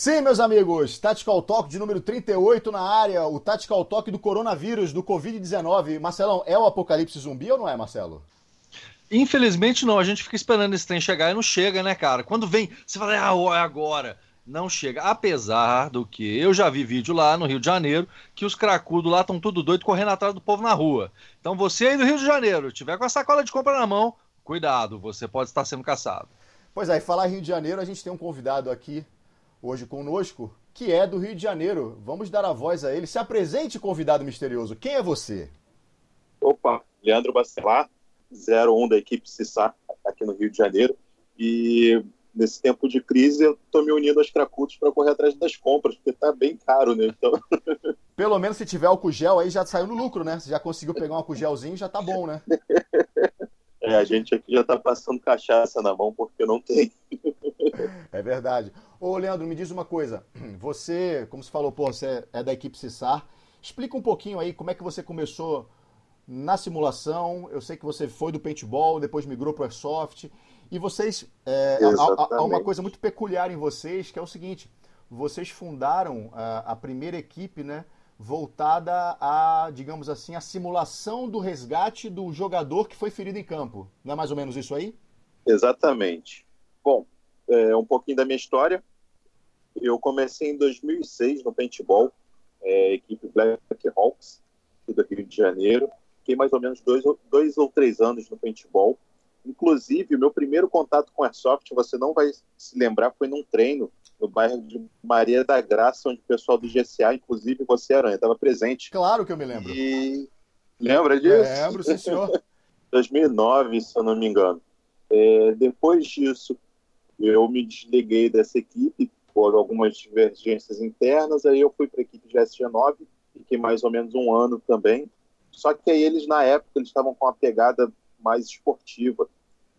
Sim, meus amigos, Tactical Talk de número 38 na área, o Tactical Talk do coronavírus, do Covid-19. Marcelão, é o apocalipse zumbi ou não é, Marcelo? Infelizmente não, a gente fica esperando esse trem chegar e não chega, né, cara? Quando vem, você fala, ah, é agora. Não chega. Apesar do que eu já vi vídeo lá no Rio de Janeiro que os cracudos lá estão tudo doido correndo atrás do povo na rua. Então você aí do Rio de Janeiro, tiver com a sacola de compra na mão, cuidado, você pode estar sendo caçado. Pois é, e falar Rio de Janeiro, a gente tem um convidado aqui hoje conosco que é do Rio de Janeiro. Vamos dar a voz a ele. Se apresente, convidado misterioso. Quem é você? Opa, Leandro Bacelar, 01 da equipe CISA aqui no Rio de Janeiro. E nesse tempo de crise eu estou me unindo aos cracudos para correr atrás das compras, porque está bem caro, né? Então... Pelo menos se tiver álcool gel aí já saiu no lucro, né? Você já conseguiu pegar um álcool gelzinho, já tá bom, né? É, a gente aqui já está passando cachaça na mão porque não tem. É verdade. Ô, Leandro, me diz uma coisa. Você, como você falou, pô, você é da equipe Cissar. Explica um pouquinho aí como é que você começou na simulação. Eu sei que você foi do paintball, depois migrou para o Airsoft. E vocês. É, há, há, uma coisa muito peculiar em vocês, que é o seguinte: vocês fundaram a, a primeira equipe, né? Voltada a, digamos assim, a simulação do resgate do jogador que foi ferido em campo. Não é mais ou menos isso aí? Exatamente. Bom, é um pouquinho da minha história. Eu comecei em 2006 no paintball, é, equipe Black Hawks, aqui do Rio de Janeiro. Fiquei mais ou menos dois, dois ou três anos no paintball. Inclusive, o meu primeiro contato com airsoft, você não vai se lembrar, foi num treino no bairro de Maria da Graça, onde o pessoal do GCA, inclusive você, Aranha, estava presente. Claro que eu me lembro. E lembra disso? Lembro, sim, senhor. 2009, se eu não me engano. É, depois disso, eu me desliguei dessa equipe por algumas divergências internas, aí eu fui para a equipe GSG9, fiquei mais ou menos um ano também. Só que aí eles, na época, eles estavam com uma pegada mais esportiva.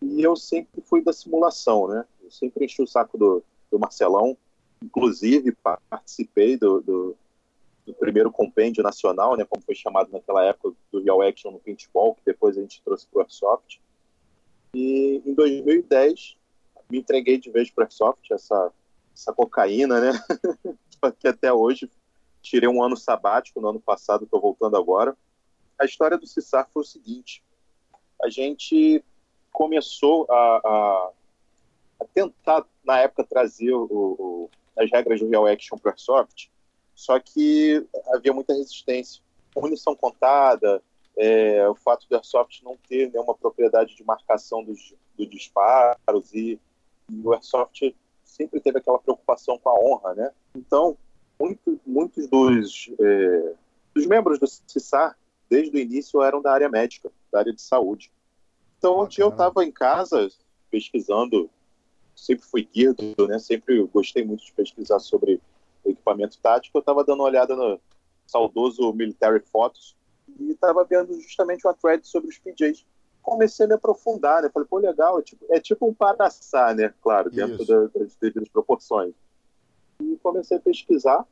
E eu sempre fui da simulação, né? Eu sempre enchi o saco do, do Marcelão. Inclusive, participei do, do, do, primeiro compêndio nacional, né, como foi chamado naquela época, do Real Action no paintball, que depois a gente trouxe para o Airsoft. E em 2010, me entreguei de vez para o Airsoft, essa, essa cocaína, né, que até hoje tirei um ano sabático no ano passado, estou voltando agora. A história do CISAR foi o seguinte: a gente começou a, a, a tentar na época trazia o, o, as regras do Real Action para Airsoft, só que havia muita resistência. Munição contada, é, o fato do Airsoft não ter nenhuma propriedade de marcação dos, dos disparos e, e, o Airsoft sempre teve aquela preocupação com a honra, né? Então, muito, muitos dos, é, dos membros do CISAR, desde o início, eram da área médica, da área de saúde. Então, um dia eu estava em casa pesquisando sempre fui guiado, né? Sempre gostei muito de pesquisar sobre equipamento tático. Eu estava dando uma olhada no saudoso Military Photos e estava vendo justamente uma thread sobre os PJs. Comecei a me aprofundar, né? Falei, pô, legal, é tipo, é tipo um paraçá, né? Claro, dentro da, das devidas proporções. E comecei a pesquisar.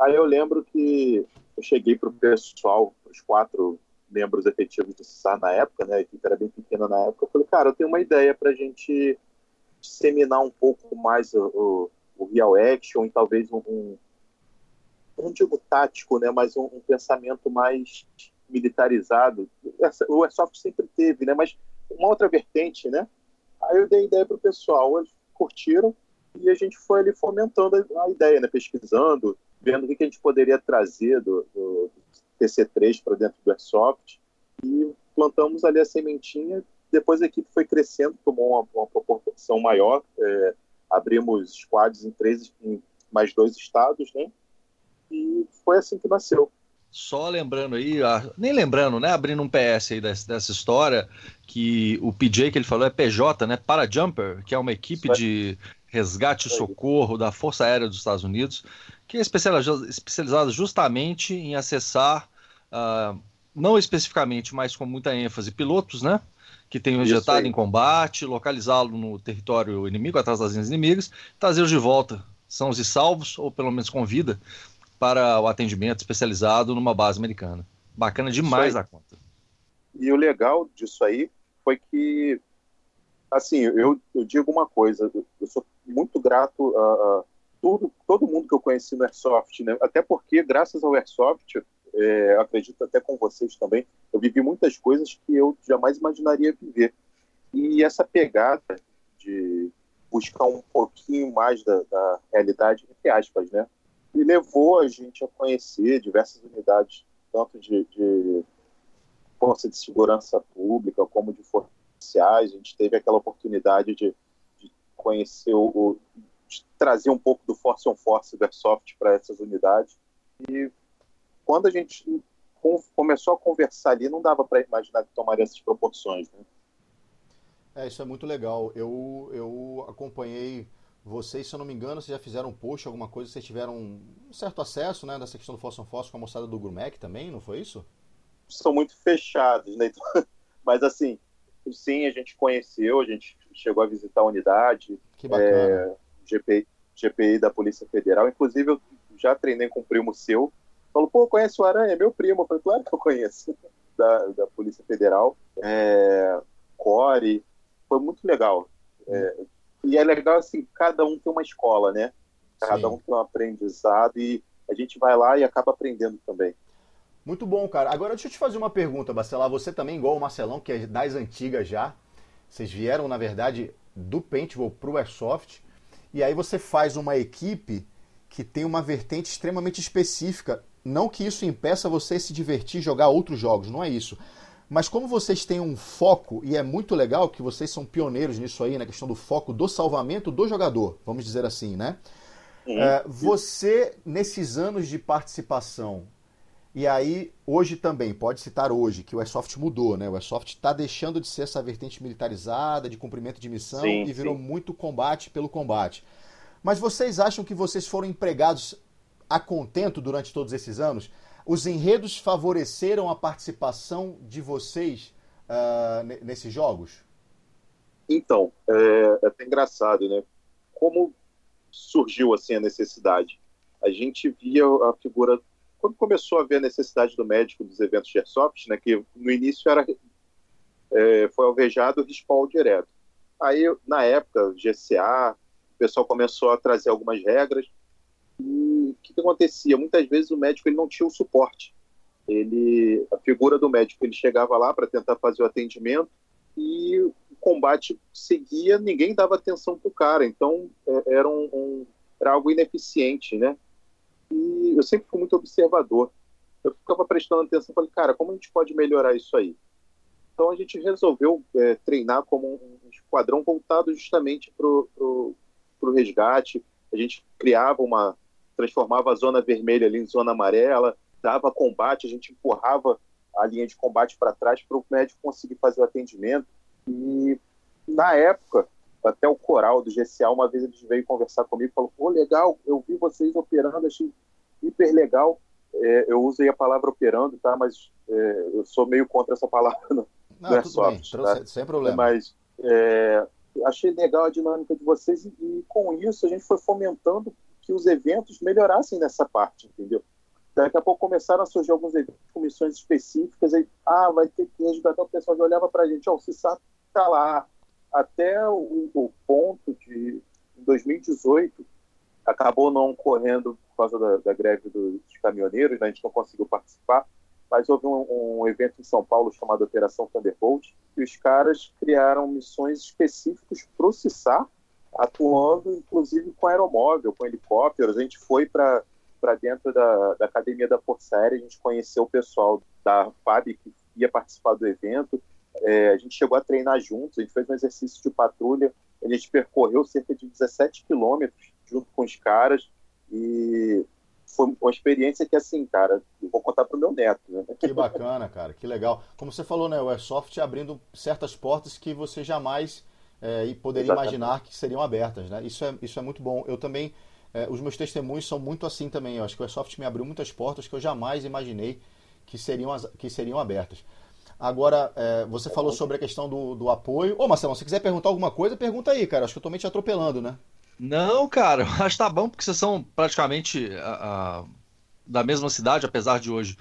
Aí eu lembro que eu cheguei para o pessoal, os quatro membros efetivos do CISAR na época, né? A equipe era bem pequena na época. Eu falei, cara, eu tenho uma ideia para a gente disseminar um pouco mais o, o, o real action e talvez um, um não digo tático, né, mas um, um, pensamento mais militarizado. O Airsoft sempre teve, né, mas uma outra vertente, né? Aí eu dei ideia para o pessoal, eles curtiram e a gente foi ali fomentando a, a ideia, né, pesquisando, vendo o que a gente poderia trazer do, do TC3 para dentro do Airsoft e plantamos ali a sementinha depois a equipe foi crescendo, tomou uma, uma proporção maior. É, abrimos squads em três, em mais dois estados, né? E foi assim que nasceu. Só lembrando aí, nem lembrando, né? Abrindo um PS aí dessa, dessa, história, que o PJ que ele falou é PJ, né? Parajumper, que é uma equipe de resgate e socorro da Força Aérea dos Estados Unidos, que é especializada justamente em acessar, uh, não especificamente, mas com muita ênfase, pilotos, né? que tenham injetado em combate, localizá-lo no território inimigo, atrás das linhas inimigas, trazê-los de volta, sãos e salvos, ou pelo menos com vida, para o atendimento especializado numa base americana. Bacana demais a conta. E o legal disso aí foi que, assim, eu, eu digo uma coisa, eu sou muito grato a, a todo mundo que eu conheci no Airsoft, né? até porque, graças ao Airsoft, é, acredito até com vocês também, eu vivi muitas coisas que eu jamais imaginaria viver. E essa pegada de buscar um pouquinho mais da, da realidade, entre aspas, né? E levou a gente a conhecer diversas unidades, tanto de, de força de segurança pública como de forças policiais. A gente teve aquela oportunidade de, de conhecer o, trazer um pouco do Force on Force do Airsoft para essas unidades. E quando a gente começou a conversar ali, não dava para imaginar que tomaria essas proporções. Né? É, isso é muito legal. Eu, eu acompanhei vocês, se eu não me engano, vocês já fizeram um post, alguma coisa, vocês tiveram um certo acesso, né, dessa questão do Fossil Fóssil com a moçada do Grumec também, não foi isso? São muito fechados, né? Mas assim, sim, a gente conheceu, a gente chegou a visitar a unidade. Que bacana. É, GPI, GPI da Polícia Federal. Inclusive, eu já treinei com um primo seu. Falou, pô, conhece o Aranha? Meu primo. Eu falei, claro que eu conheço. Da, da Polícia Federal. É, Core, foi muito legal. É, e é legal assim, cada um tem uma escola, né? Cada Sim. um tem um aprendizado e a gente vai lá e acaba aprendendo também. Muito bom, cara. Agora deixa eu te fazer uma pergunta, Bacelar. Você também, igual o Marcelão, que é das antigas já, vocês vieram, na verdade, do Paintball pro Airsoft, e aí você faz uma equipe que tem uma vertente extremamente específica. Não que isso impeça você se divertir jogar outros jogos, não é isso. Mas como vocês têm um foco, e é muito legal que vocês são pioneiros nisso aí, na questão do foco do salvamento do jogador, vamos dizer assim, né? É, você, nesses anos de participação, e aí hoje também, pode citar hoje, que o Airsoft mudou, né? O Airsoft está deixando de ser essa vertente militarizada, de cumprimento de missão, sim, e virou sim. muito combate pelo combate. Mas vocês acham que vocês foram empregados a contento durante todos esses anos? Os enredos favoreceram a participação de vocês uh, nesses jogos? Então, é, é até engraçado, né? Como surgiu assim a necessidade? A gente via a figura quando começou a ver a necessidade do médico dos eventos de airsoft, né? Que no início era é, foi alvejado respawn direto. Aí, na época, GCA, o pessoal começou a trazer algumas regras e o que, que, acontecia? Muitas vezes o médico ele não tinha o suporte. Ele, a figura do médico, ele chegava lá para tentar fazer o atendimento e o combate seguia, ninguém dava atenção para o cara. Então é, era, um, um, era algo ineficiente, né? E eu sempre fui muito observador. Eu ficava prestando atenção, falei, cara, como a gente pode melhorar isso aí? Então a gente resolveu é, treinar como um esquadrão voltado justamente para o resgate. A gente criava uma, transformava a zona vermelha ali em zona amarela, dava combate, a gente empurrava a linha de combate para trás para o médico conseguir fazer o atendimento. E na época, até o coral do GCA, uma vez eles veio conversar comigo e falou: pô, legal, eu vi vocês operando, achei hiper legal. É, eu usei a palavra operando, tá? Mas é, eu sou meio contra essa palavra no, Não, no Airsoft. Bem, tá? Sem problema. Mas é, achei legal a dinâmica de vocês e, e, com isso a gente foi fomentando que os eventos melhorassem nessa parte, entendeu? Daqui a pouco começaram a surgir alguns eventos com missões específicas, aí, ah, vai ter que resgatar o pessoal já olhava para a gente, ó, oh, o Cissar tá lá. Até o, o, ponto de, em 2018, acabou não correndo por causa da, da greve dos caminhoneiros, né, a gente não conseguiu participar, mas houve um, um, evento em São Paulo chamado Operação Thunderbolt, e os caras criaram missões específicas para o atuando inclusive com aeromóvel, com helicópteros. A gente foi para dentro da, da, Academia da Força Aérea, a gente conheceu o pessoal da FAB que ia participar do evento. É, a gente chegou a treinar juntos, a gente fez um exercício de patrulha, a gente percorreu cerca de 17 quilômetros junto com os caras e foi uma experiência que, assim, cara, eu vou contar pro meu neto, né? Que bacana, cara, que legal. Como você falou, né, o Airsoft abrindo certas portas que você jamais é, poderia Exatamente. imaginar que seriam abertas. Né? Isso, é, isso é muito bom. Eu também, é, os meus testemunhos são muito assim também. Eu acho que o Airsoft me abriu muitas portas que eu jamais imaginei que seriam, que seriam abertas. Agora, é, você falou sobre a questão do, do apoio. Ô, Marcelo, se quiser perguntar alguma coisa, pergunta aí, cara. Acho que eu tô meio te atropelando, né? Não, cara, acho que tá bom, porque vocês são praticamente a, a, da mesma cidade, apesar de hoje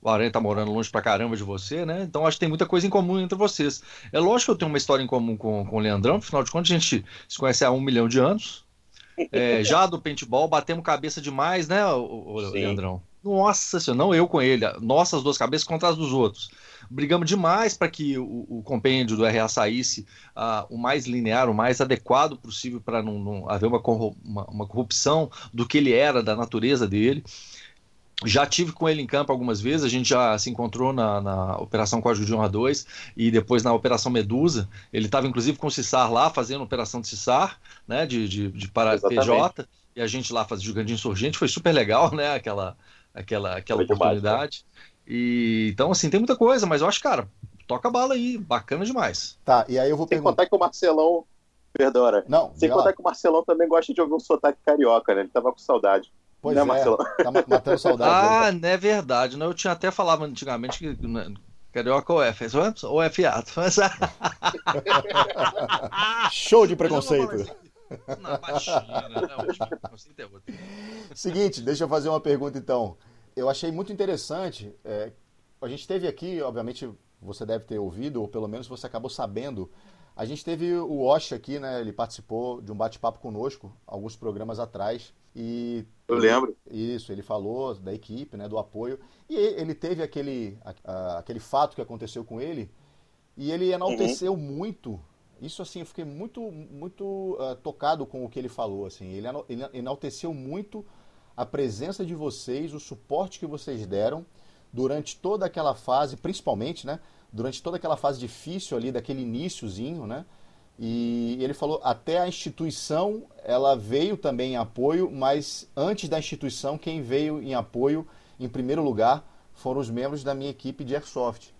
o Aranha tá morando longe pra caramba de você, né? Então acho que tem muita coisa em comum entre vocês. É lógico que eu tenho uma história em comum com, com o Leandrão, afinal de contas a gente se conhece há um milhão de anos. é, já do paintball, batemos cabeça demais, né, o, o Leandrão? Nossa senhora, não eu com ele, nossas duas cabeças contra as dos outros. Brigamos demais para que o, o, compêndio do RA saísse uh, o mais linear, o mais adequado possível para não, não, haver uma, uma, uma corrupção do que ele era, da natureza dele. Já tive com ele em campo algumas vezes, a gente já se encontrou na, na Operação Código de Honra 2 e depois na Operação Medusa. Ele estava inclusive com o Cissar lá, fazendo Operação de Cissar, né, de, de, de para Exatamente. PJ, e a gente lá fazendo jogando de insurgente, foi super legal, né, aquela, aquela, aquela oportunidade. E, então, assim, tem muita coisa, mas eu acho, cara, toca bala aí, bacana demais. Tá, e aí eu vou Sem perguntar... contar que o Marcelão, perdona, não, sem contar lá. que o Marcelão também gosta de ouvir um sotaque carioca, né, ele tava com saudade. Pois né, é, Marcelo? tá matando saudade. ah, não é verdade. Não, eu tinha até falado antigamente que né, Carioca ou F, ou F ato. Show de preconceito. Não, baixinha, né? preconceito é outro. Seguinte, deixa eu fazer uma pergunta então. Eu achei muito interessante. É, a gente teve aqui, obviamente, você deve ter ouvido, ou pelo menos você acabou sabendo. A gente teve o Osh aqui, né? Ele participou de um bate-papo conosco alguns programas atrás. E eu lembro. Isso, ele falou da equipe, né, do apoio. E ele teve aquele, aquele fato que aconteceu com ele e ele enalteceu uhum. muito. Isso assim, eu fiquei muito, muito uh, tocado com o que ele falou. Assim, ele, ele enalteceu muito a presença de vocês, o suporte que vocês deram durante toda aquela fase, principalmente, né? Durante toda aquela fase difícil ali, daquele iníciozinho, né? E ele falou até a instituição ela veio também em apoio, mas antes da instituição quem veio em apoio em primeiro lugar foram os membros da minha equipe de airsoft.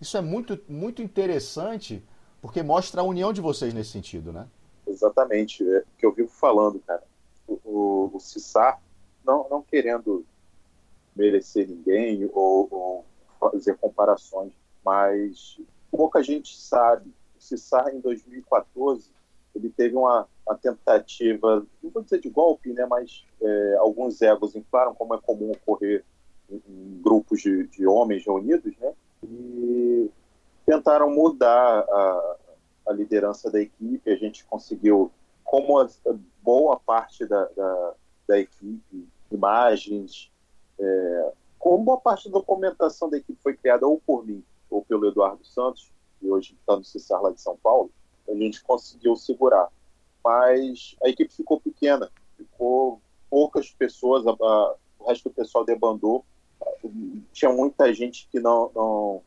Isso é muito muito interessante porque mostra a união de vocês nesse sentido, né? Exatamente, é o que eu vivo falando, cara. O, o, o Cissar, não, não querendo merecer ninguém ou, ou fazer comparações, mas pouca gente sabe Cissar, em 2014, ele teve uma, uma, tentativa, não vou dizer de golpe, né, mas é, alguns egos inflaram, como é comum ocorrer em, em grupos de, de, homens reunidos, né, e tentaram mudar a, a, liderança da equipe. A gente conseguiu, como a, boa parte da, da, da equipe, imagens, é, como boa parte da documentação da equipe foi criada ou por mim ou pelo Eduardo Santos, e hoje está no Cissar lá de São Paulo, a gente conseguiu segurar. Mas a equipe ficou pequena, ficou poucas pessoas, a, a, o resto do pessoal debandou. Tinha muita gente que não, não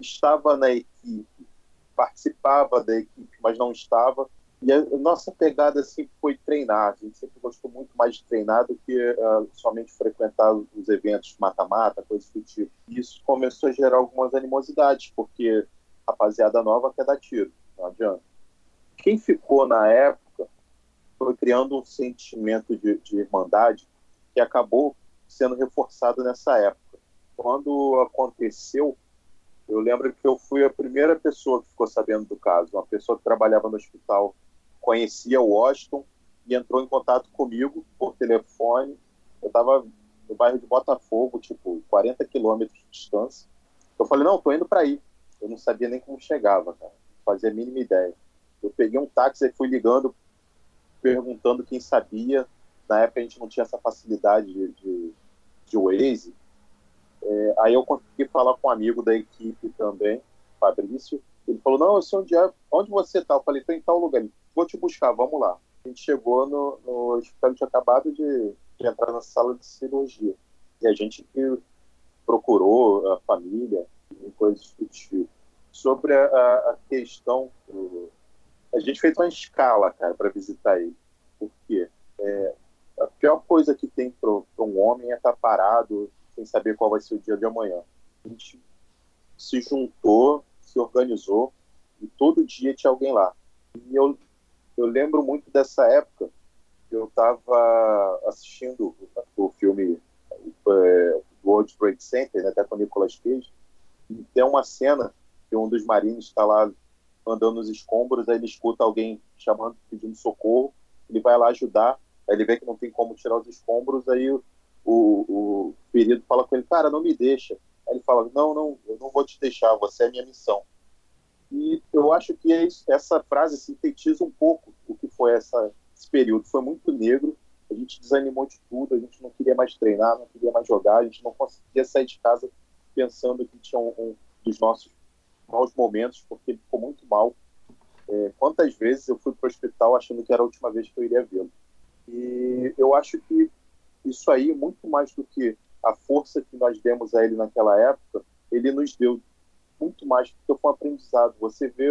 estava na equipe, participava da equipe, mas não estava. E a nossa pegada sempre foi treinar. A gente sempre gostou muito mais de treinar do que uh, somente frequentar os eventos mata-mata, coisas do tipo. E isso começou a gerar algumas animosidades, porque rapaziada nova quer dar tiro, não adianta. Quem ficou na época foi criando um sentimento de, de irmandade que acabou sendo reforçado nessa época. Quando aconteceu, eu lembro que eu fui a primeira pessoa que ficou sabendo do caso. Uma pessoa que trabalhava no hospital conhecia o Washington e entrou em contato comigo por telefone. Eu estava no bairro de Botafogo, tipo 40 quilômetros de distância. Eu falei, não, estou indo para aí. Eu não sabia nem como chegava, cara. Não fazia a mínima ideia. Eu peguei um táxi e fui ligando, perguntando quem sabia. Na época a gente não tinha essa facilidade de, de, de Waze. É, aí eu consegui falar com um amigo da equipe também, Fabrício. Ele falou, não, eu sei onde é, onde você tá? Eu falei, tô em tal lugar. Vou te buscar, vamos lá. A gente chegou no, no hospital, tinha acabado de, de entrar na sala de cirurgia. E a gente procurou a família, e coisas do tipo. Sobre a, a questão do... A gente fez uma escala, cara, para visitar ele. Porque é, a pior coisa que tem para um homem é estar tá parado sem saber qual vai ser o dia de amanhã. A gente se juntou, se organizou e todo dia tinha alguém lá. E eu, eu lembro muito dessa época. Eu estava assistindo o filme é, World Trade Center, né, até com o Nicolas Cage, tem uma cena que um dos marines está lá andando nos escombros, aí ele escuta alguém chamando, pedindo socorro, ele vai lá ajudar, aí ele vê que não tem como tirar os escombros, aí o, o, ferido fala com ele, cara, não me deixa. Aí ele fala, não, não, eu não vou te deixar, você é minha missão. E eu acho que essa frase sintetiza um pouco o que foi essa, esse período foi muito negro, a gente desanimou de tudo, a gente não queria mais treinar, não queria mais jogar, a gente não conseguia sair de casa pensando que tinha um, um dos nossos maus momentos, porque ele ficou muito mal. É, quantas vezes eu fui para o hospital achando que era a última vez que eu iria vê-lo? E eu acho que isso aí, muito mais do que a força que nós demos a ele naquela época, ele nos deu muito mais, porque foi um aprendizado. Você vê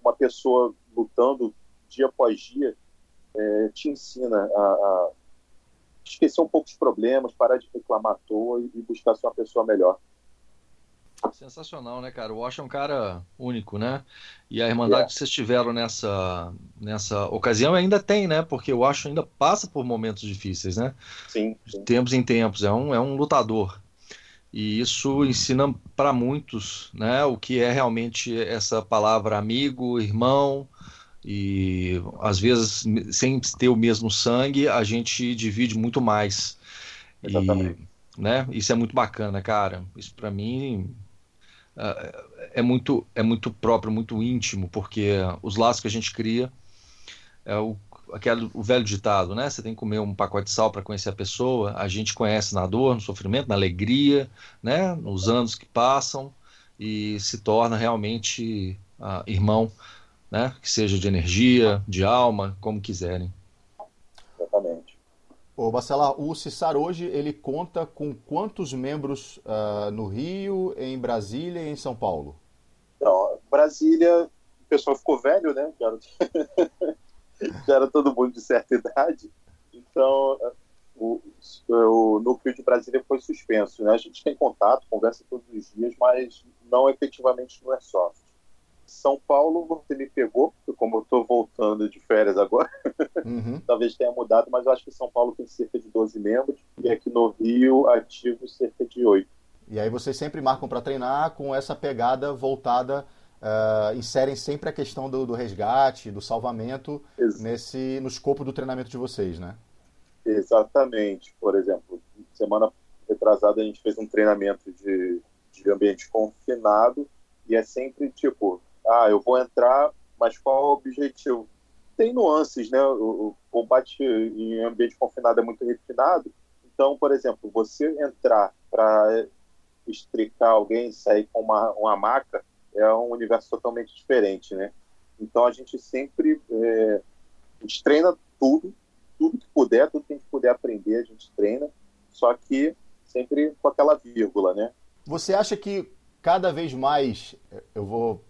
uma pessoa lutando dia após dia, é, te ensina a, a, esquecer um pouco os problemas, parar de reclamar à toa e, buscar ser uma pessoa melhor. Sensacional, né, cara? O Wash é um cara único, né? E a irmandade é. que vocês tiveram nessa, nessa ocasião ainda tem, né? Porque o Wash ainda passa por momentos difíceis, né? Sim. tempos em tempos. É um, é um lutador. E isso ensina para muitos, né? O que é realmente essa palavra amigo, irmão. E às vezes, sem ter o mesmo sangue, a gente divide muito mais. Exatamente. E, né? Isso é muito bacana, cara. Isso para mim é, é muito, é muito próprio, muito íntimo, porque os laços que a gente cria é o, aquele, o velho ditado, né? Você tem que comer um pacote de sal para conhecer a pessoa. A gente conhece na dor, no sofrimento, na alegria, né? Nos anos que passam e se torna realmente uh, irmão, né? Que seja de energia, de alma, como quiserem. Ô, Bacelar, o Cissar hoje ele conta com quantos membros uh, no Rio, em Brasília e em São Paulo? Não, Brasília, o pessoal ficou velho, né? Já era, já era todo mundo de certa idade. Então, o, o núcleo de Brasília foi suspenso. Né? A gente tem contato, conversa todos os dias, mas não efetivamente no Airsoft. São Paulo você me pegou, porque como eu estou voltando de férias agora, uhum. talvez tenha mudado, mas eu acho que São Paulo tem cerca de 12 membros e aqui no Rio, ativos cerca de 8. E aí vocês sempre marcam para treinar com essa pegada voltada, uh, inserem sempre a questão do, do resgate, do salvamento nesse no escopo do treinamento de vocês, né? Exatamente. Por exemplo, semana retrasada a gente fez um treinamento de, de ambiente confinado e é sempre tipo ah, eu vou entrar, mas qual é o objetivo? Tem nuances, né? O, combate em ambiente confinado é muito refinado. Então, por exemplo, você entrar para estricar alguém, sair com uma, uma maca, é um universo totalmente diferente, né? Então, a gente sempre é, a gente treina tudo, tudo que puder, tudo que a gente puder aprender, a gente treina, só que sempre com aquela vírgula, né? Você acha que cada vez mais, eu vou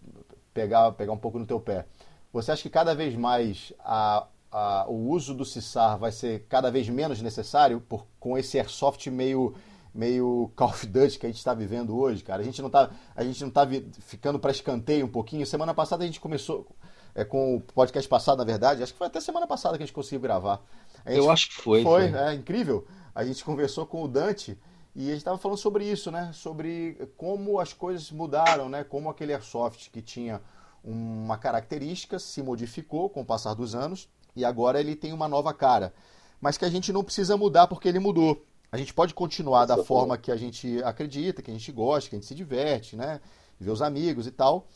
pegar, pegar um pouco no teu pé. Você acha que cada vez mais a, a, o uso do Cissar vai ser cada vez menos necessário por, com esse airsoft meio meio Call of Duty que a gente está vivendo hoje, cara? A gente não está a gente não tá ficando para escanteio um pouquinho. Semana passada a gente começou é, com o podcast passado, na verdade, acho que foi até semana passada que a gente conseguiu gravar. Gente, Eu acho que foi. Foi, foi. é incrível. A gente conversou com o Dante e a gente estava falando sobre isso, né? Sobre como as coisas mudaram, né? Como aquele airsoft que tinha uma característica se modificou com o passar dos anos e agora ele tem uma nova cara. Mas que a gente não precisa mudar porque ele mudou. A gente pode continuar da forma que a gente acredita, que a gente gosta, que a gente se diverte, né? Ver os amigos e tal.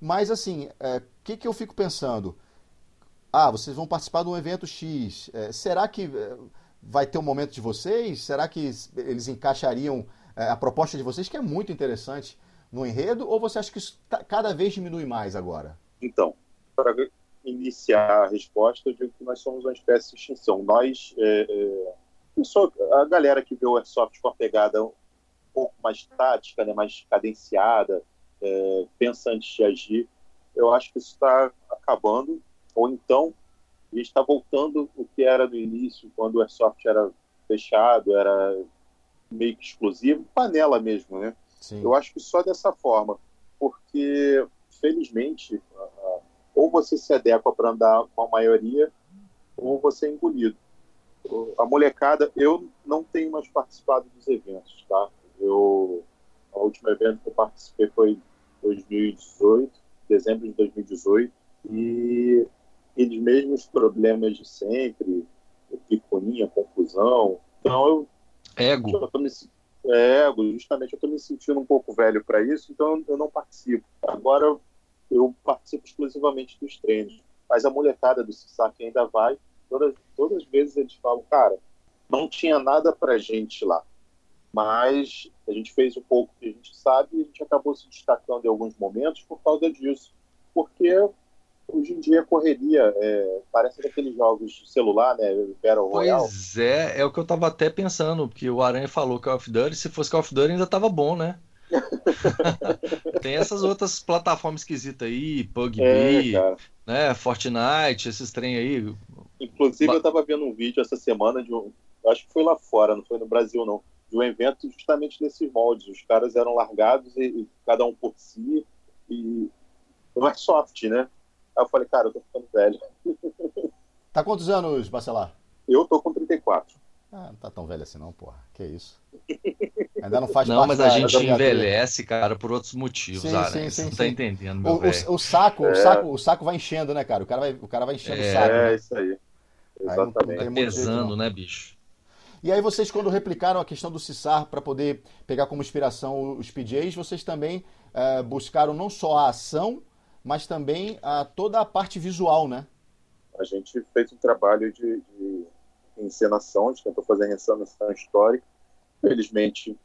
Mas assim, o é, que, que eu fico pensando? Ah, vocês vão participar de um evento X. É, será que é, vai ter um momento de vocês? Será que eles encaixariam é, a proposta de vocês, que é muito interessante, no enredo? Ou você acha que isso tá, cada vez diminui mais agora? Então, para iniciar a resposta, eu digo que nós somos uma espécie de extinção. Nós, é, é, a galera que vê o Airsoft com a pegada um pouco mais tática, né, mais cadenciada, é, pensa antes de agir, eu acho que isso está acabando. Ou então, a gente está voltando o que era no início, quando o Airsoft era fechado, era meio que exclusivo, panela mesmo, né? Sim. Eu acho que só dessa forma, porque, felizmente, ou você se adequa para andar com a maioria, ou você é engolido. A molecada, eu não tenho mais participado dos eventos, tá? Eu, o último evento que eu participei foi 2018, dezembro de 2018, e aqueles mesmos problemas de sempre, picuinha, confusão. Então eu. Ego. Eu me, é, ego, justamente eu estou me sentindo um pouco velho para isso, então eu não participo. Agora eu participo exclusivamente dos treinos. Mas a molecada do CISAC ainda vai, Todas, todas as vezes eles falam, cara, não tinha nada pra gente lá. Mas a gente fez um pouco que a gente sabe e a gente acabou se destacando em alguns momentos por causa disso. Porque hoje em dia correria, é, parece daqueles jogos de celular, né? Battle Royale. Pois é, é o que eu tava até pensando, porque o Aranha falou Call of Duty, se fosse Call of Duty ainda tava bom, né? Tem essas outras plataformas esquisitas aí, PUBG, é, né, Fortnite, esses trem aí. Inclusive eu tava vendo um vídeo essa semana de um, acho que foi lá fora, não foi no Brasil não, de um evento justamente nesses moldes. Os caras eram largados e, e cada um por si e não é soft, né? Aí eu falei, cara, eu tô ficando velho. Tá quantos anos, Bacelar? Eu tô com 34. Ah, não tá tão velho assim não, porra. Que isso. Ainda não faz Não, mas a gente envelhece, cara, por outros motivos, sim, Aranha. Sim, sim, Você não tá entendendo, meu o, o, o, saco, é. o saco, o saco vai enchendo, né, cara? O cara vai, o cara vai enchendo é, o saco. É, né? isso aí. Exatamente. Aí vai pesando, né, bicho? E aí vocês, quando replicaram a questão do Cissar para poder pegar como inspiração os PJs, vocês também é, buscaram não só a ação, mas também a, toda a parte visual, né? A gente fez um trabalho de, de encenação, a gente tentou fazer a encenação histórica. Felizmente,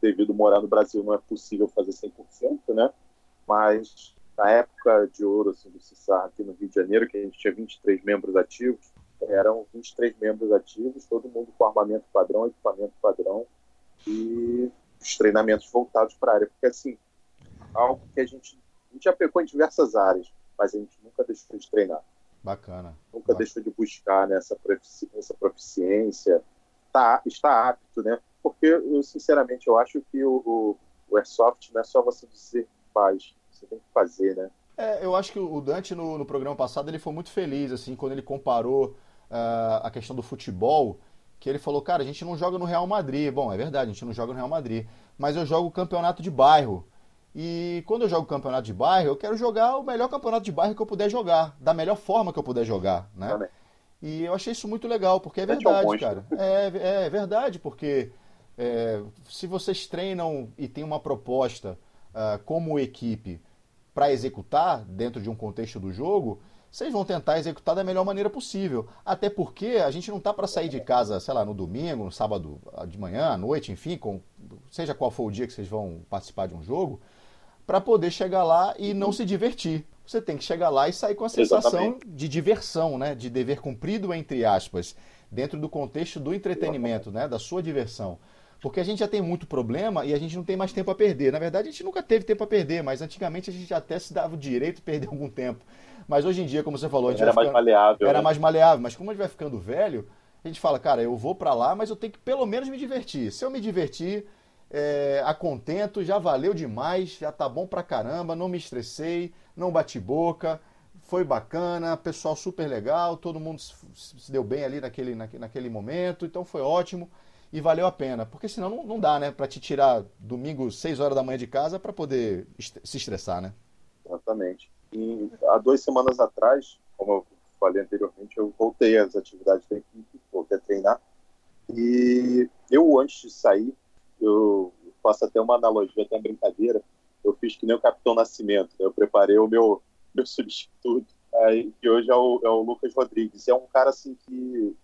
devido morar no Brasil, não é possível fazer 100%, né? Mas na época de ouro assim, do CISAR aqui no Rio de Janeiro, que a gente tinha 23 membros ativos, eram 23 membros ativos, todo mundo com armamento padrão, equipamento padrão e os treinamentos voltados para a área. Porque, assim, algo que a gente a gente já pecou em diversas áreas, mas a gente nunca deixou de treinar. Bacana. Nunca Bacana. deixou de buscar nessa né, profici proficiência, tá, está apto, né? Porque, eu, sinceramente, eu acho que o, o, o Airsoft não é só você dizer faz, você tem que fazer, né? É, eu acho que o Dante, no, no programa passado, ele foi muito feliz, assim, quando ele comparou uh, a questão do futebol, que ele falou, cara, a gente não joga no Real Madrid. Bom, é verdade, a gente não joga no Real Madrid, mas eu jogo o campeonato de bairro. E quando eu jogo campeonato de bairro, eu quero jogar o melhor campeonato de bairro que eu puder jogar, da melhor forma que eu puder jogar, né? Também. E eu achei isso muito legal, porque é verdade, cara. É, é verdade, porque é, se vocês treinam e tem uma proposta uh, como equipe para executar dentro de um contexto do jogo, vocês vão tentar executar da melhor maneira possível. Até porque a gente não tá para sair de casa, sei lá, no domingo, no sábado de manhã, à noite, enfim, com, seja qual for o dia que vocês vão participar de um jogo, para poder chegar lá e não se divertir. Você tem que chegar lá e sair com a sensação Exatamente. de diversão, né? De dever cumprido, entre aspas, dentro do contexto do entretenimento, né? Da sua diversão. Porque a gente já tem muito problema e a gente não tem mais tempo a perder. Na verdade, a gente nunca teve tempo a perder, mas antigamente a gente até se dava o direito de perder algum tempo. Mas hoje em dia, como você falou, a gente era mais maleável. Era né? mais maleável. Mas como a gente vai ficando velho, a gente fala, cara, eu vou para lá, mas eu tenho que pelo menos me divertir. Se eu me divertir, é, a contento, já valeu demais, já tá bom pra caramba, não me estressei, não bati boca, foi bacana, pessoal super legal, todo mundo se deu bem ali naquele, naquele momento, então foi ótimo e valeu a pena, porque senão não, não dá, né, pra te tirar domingo 6 horas da manhã de casa para poder se estressar, né? Exatamente. E há duas semanas atrás, como eu falei anteriormente, eu voltei às atividades da equipe, voltei a treinar, e eu antes de sair, eu faço até uma analogia, até uma brincadeira. Eu fiz que nem o Capitão Nascimento. Né? Eu preparei o meu, meu substituto, aí, que hoje é o, é o Lucas Rodrigues. É um cara assim que,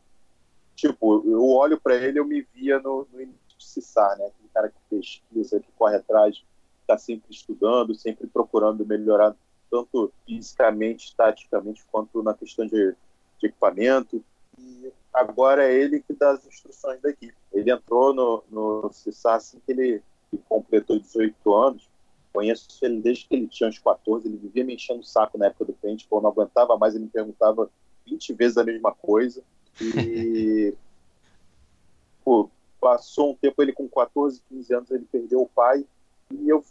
tipo, eu olho para ele eu me via no, no início de Cissar, né? Aquele cara que pesquisa, que corre atrás, está sempre estudando, sempre procurando melhorar tanto fisicamente, taticamente, quanto na questão de, de equipamento. E agora é ele que dá as instruções da equipe. Ele entrou no, no CISA assim que ele completou 18 anos. Conheço ele desde que ele tinha uns 14. Ele vivia me enchendo o saco na época do pente, quando não aguentava mais, ele me perguntava 20 vezes a mesma coisa. E pô, passou um tempo, ele com 14, 15 anos, ele perdeu o pai. E eu,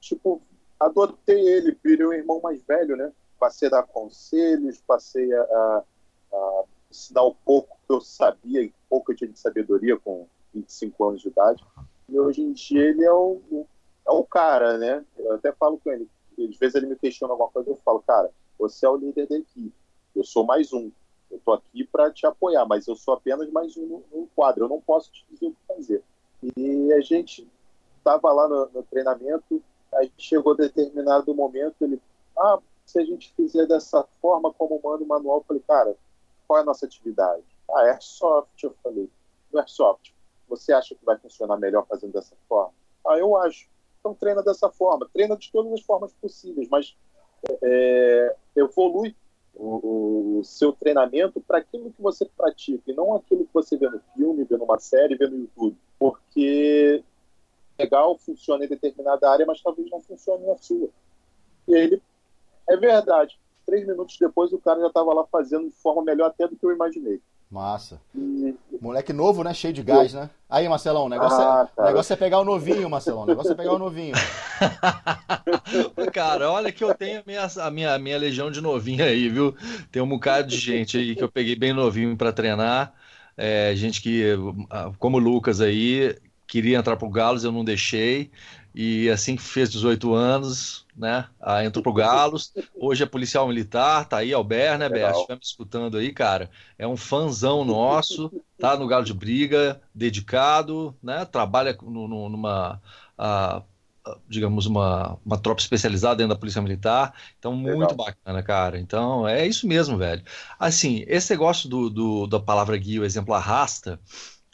tipo, adotei ele, virei um irmão mais velho, né? Passei a dar conselhos, passei a, a, a ensinar o pouco que eu sabia, e pouco eu tinha de sabedoria com 25 anos de idade. E hoje em dia ele é o, é o cara, né? Eu até falo com ele. Às vezes ele me questiona alguma coisa, eu falo, cara, você é o líder da equipe. Eu sou mais um. Eu tô aqui para te apoiar, mas eu sou apenas mais um no, quadro. Eu não posso te dizer o que fazer. E a gente estava lá no, no, treinamento, aí chegou determinado momento, ele, ah, se a gente fizer dessa forma como manda o manual, eu falei, cara, qual é a nossa atividade? Ah, Airsoft, eu falei. No Airsoft, você acha que vai funcionar melhor fazendo dessa forma? Ah, eu acho. Então treina dessa forma. Treina de todas as formas possíveis, mas é, evolui o, o, seu treinamento para aquilo que você pratica e não aquilo que você vê no filme, vê numa série, vê no YouTube. Porque legal, funciona em determinada área, mas talvez não funcione na sua. E ele, é verdade, três minutos depois o cara já estava lá fazendo de forma melhor até do que eu imaginei. Massa. E... Moleque novo, né? Cheio de gás, né? Aí, Marcelão, o negócio, ah, é, o negócio é pegar o novinho, Marcelão. O negócio é pegar o novinho. cara, olha que eu tenho a minha, a minha, a minha legião de novinho aí, viu? Tem um bocado de gente aí que eu peguei bem novinho para treinar. É, gente que, como o Lucas aí, queria entrar pro Galos, eu não deixei. E assim que fez 18 anos, né? Entrou pro Galos. Hoje é policial militar, tá aí, Albert, né, Bert? Me escutando aí, cara. É um fãzão nosso, tá no Galo de Briga, dedicado, né? Trabalha no, no, numa. Uh, digamos, uma, uma tropa especializada dentro da Polícia Militar. Então, muito Legal. bacana, cara. Então, é isso mesmo, velho. Assim, esse negócio do, do da palavra guia, o exemplo arrasta,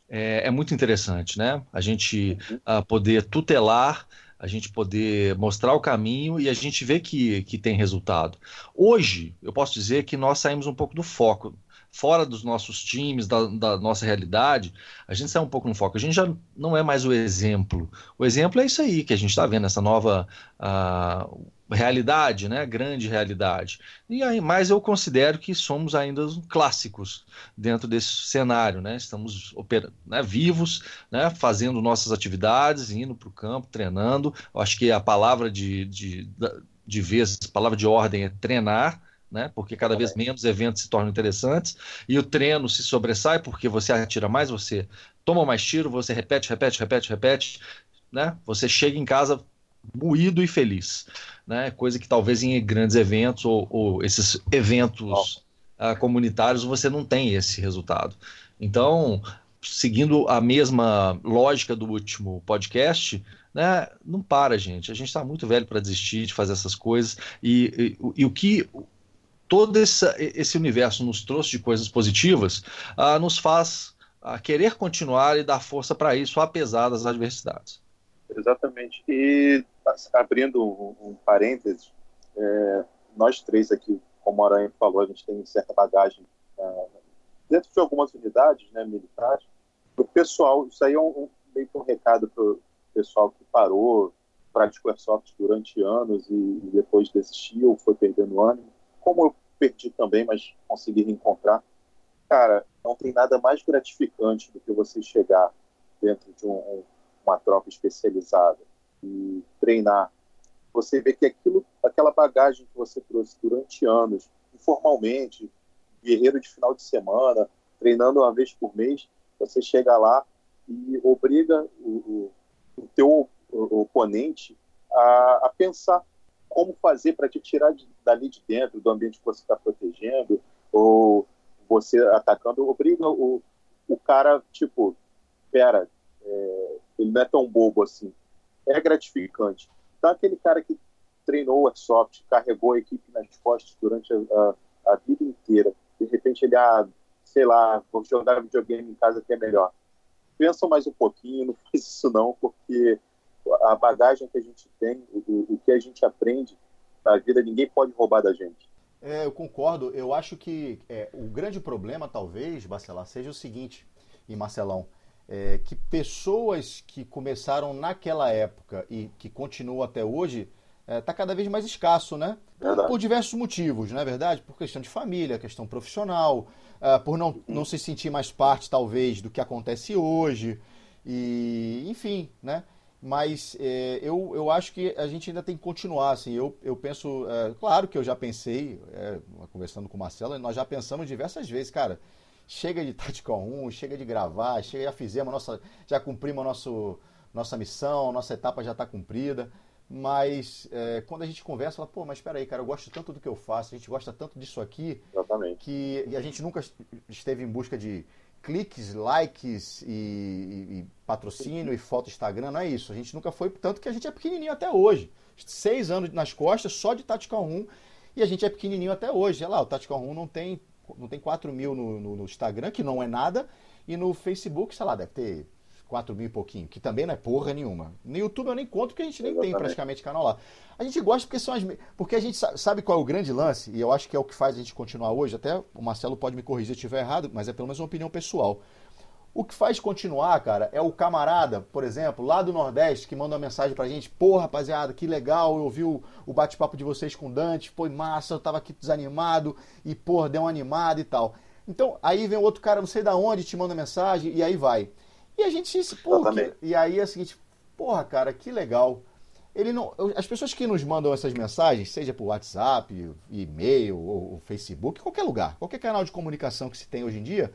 é, é muito interessante, né? A gente uh, poder tutelar, a gente poder mostrar o caminho e a gente vê que, que tem resultado. Hoje, eu posso dizer que nós saímos um pouco do foco fora dos nossos times, da, da, nossa realidade, a gente sai um pouco no foco. A gente já não é mais o exemplo. O exemplo é isso aí que a gente está vendo, essa nova uh, realidade, né? Grande realidade. E aí, mas eu considero que somos ainda clássicos dentro desse cenário, né? Estamos né, vivos, né? Fazendo nossas atividades, indo para o campo, treinando. Eu acho que a palavra de, de, de vez, a palavra de ordem é treinar. Né? Porque cada vez menos eventos se tornam interessantes e o treino se sobressai porque você atira mais, você toma mais tiro, você repete, repete, repete, repete, né? Você chega em casa moído e feliz, né? Coisa que talvez em grandes eventos ou, ou esses eventos uh, comunitários você não tem esse resultado. Então, seguindo a mesma lógica do último podcast, né? Não para, gente. A gente está muito velho para desistir de fazer essas coisas e, e, e o que todo esse, esse universo nos trouxe de coisas positivas uh, nos faz uh, querer continuar e dar força para isso, apesar das adversidades. Exatamente. E abrindo um, um parênteses, é, nós três aqui, como o Aranha falou, a gente tem certa bagagem é, dentro de algumas unidades né, militares. O pessoal, isso aí é um, meio que um recado para o pessoal que parou, praticou airsoft durante anos e, e depois desistiu, foi perdendo ânimo. Como eu perdi também, mas consegui reencontrar. Cara, não tem nada mais gratificante do que você chegar dentro de um, uma tropa especializada e treinar, você vê que aquilo, aquela bagagem que você trouxe durante anos, informalmente, guerreiro de final de semana, treinando uma vez por mês, você chega lá e obriga o, o, o teu oponente a, a, pensar como fazer para te tirar de, dali de dentro, do ambiente que você está protegendo, ou você atacando, obriga o, o cara, tipo, pera, é, ele não é tão bobo assim. É gratificante. Então, aquele cara que treinou Airsoft, carregou a equipe nas costas durante a, a, a, vida inteira, de repente ele, ah, sei lá, vou jogar videogame em casa que é melhor. Pensa mais um pouquinho, não faz isso não, porque a bagagem que a gente tem, o, o que a gente aprende na vida, ninguém pode roubar da gente. É, eu concordo. Eu acho que é, o grande problema, talvez, Bacelar, seja o seguinte, e Marcelão, é, que pessoas que começaram naquela época e que continuam até hoje está é, tá cada vez mais escasso, né? Por, por, diversos motivos, não é verdade? Por questão de família, questão profissional, uh, por não, não se sentir mais parte, talvez, do que acontece hoje, e enfim, né? Mas é, eu, eu acho que a gente ainda tem que continuar, assim, eu, eu penso, é, claro que eu já pensei, é, conversando com o Marcelo, nós já pensamos diversas vezes, cara, chega de Tactical 1, chega de gravar, chega, já fizemos, nossa, já cumprimos a nosso, nossa missão, nossa etapa já está cumprida. Mas é, quando a gente conversa, fala, pô, mas espera aí, cara, eu gosto tanto do que eu faço, a gente gosta tanto disso aqui, Exatamente. que a gente nunca esteve em busca de cliques, likes e, e, patrocínio e foto Instagram, não é isso. A gente nunca foi, tanto que a gente é pequenininho até hoje. Seis anos nas costas, só de Tactical 1, e a gente é pequenininho até hoje. Olha lá, o Tactical 1 não tem não tem 4 mil no, no, no Instagram, que não é nada, e no Facebook, sei lá, deve ter 4 mil e pouquinho, que também não é porra nenhuma. No YouTube eu nem conto porque a gente nem Exatamente. tem praticamente canal lá. A gente gosta porque são as. Porque a gente sabe qual é o grande lance, e eu acho que é o que faz a gente continuar hoje. Até o Marcelo pode me corrigir se eu estiver errado, mas é pelo menos uma opinião pessoal. O que faz continuar, cara, é o camarada, por exemplo, lá do Nordeste, que manda uma mensagem pra gente: pô, rapaziada, que legal, eu ouvi o, o bate-papo de vocês com o Dante, foi massa, eu tava aqui desanimado, e, pô, deu uma animada e tal. Então, aí vem outro cara, não sei da onde, te manda mensagem, e aí vai. E a gente se. Pô, e aí é o seguinte, porra, cara, que legal. Ele não, as pessoas que nos mandam essas mensagens, seja por WhatsApp, e-mail, ou, Facebook, qualquer lugar, qualquer canal de comunicação que se tem hoje em dia,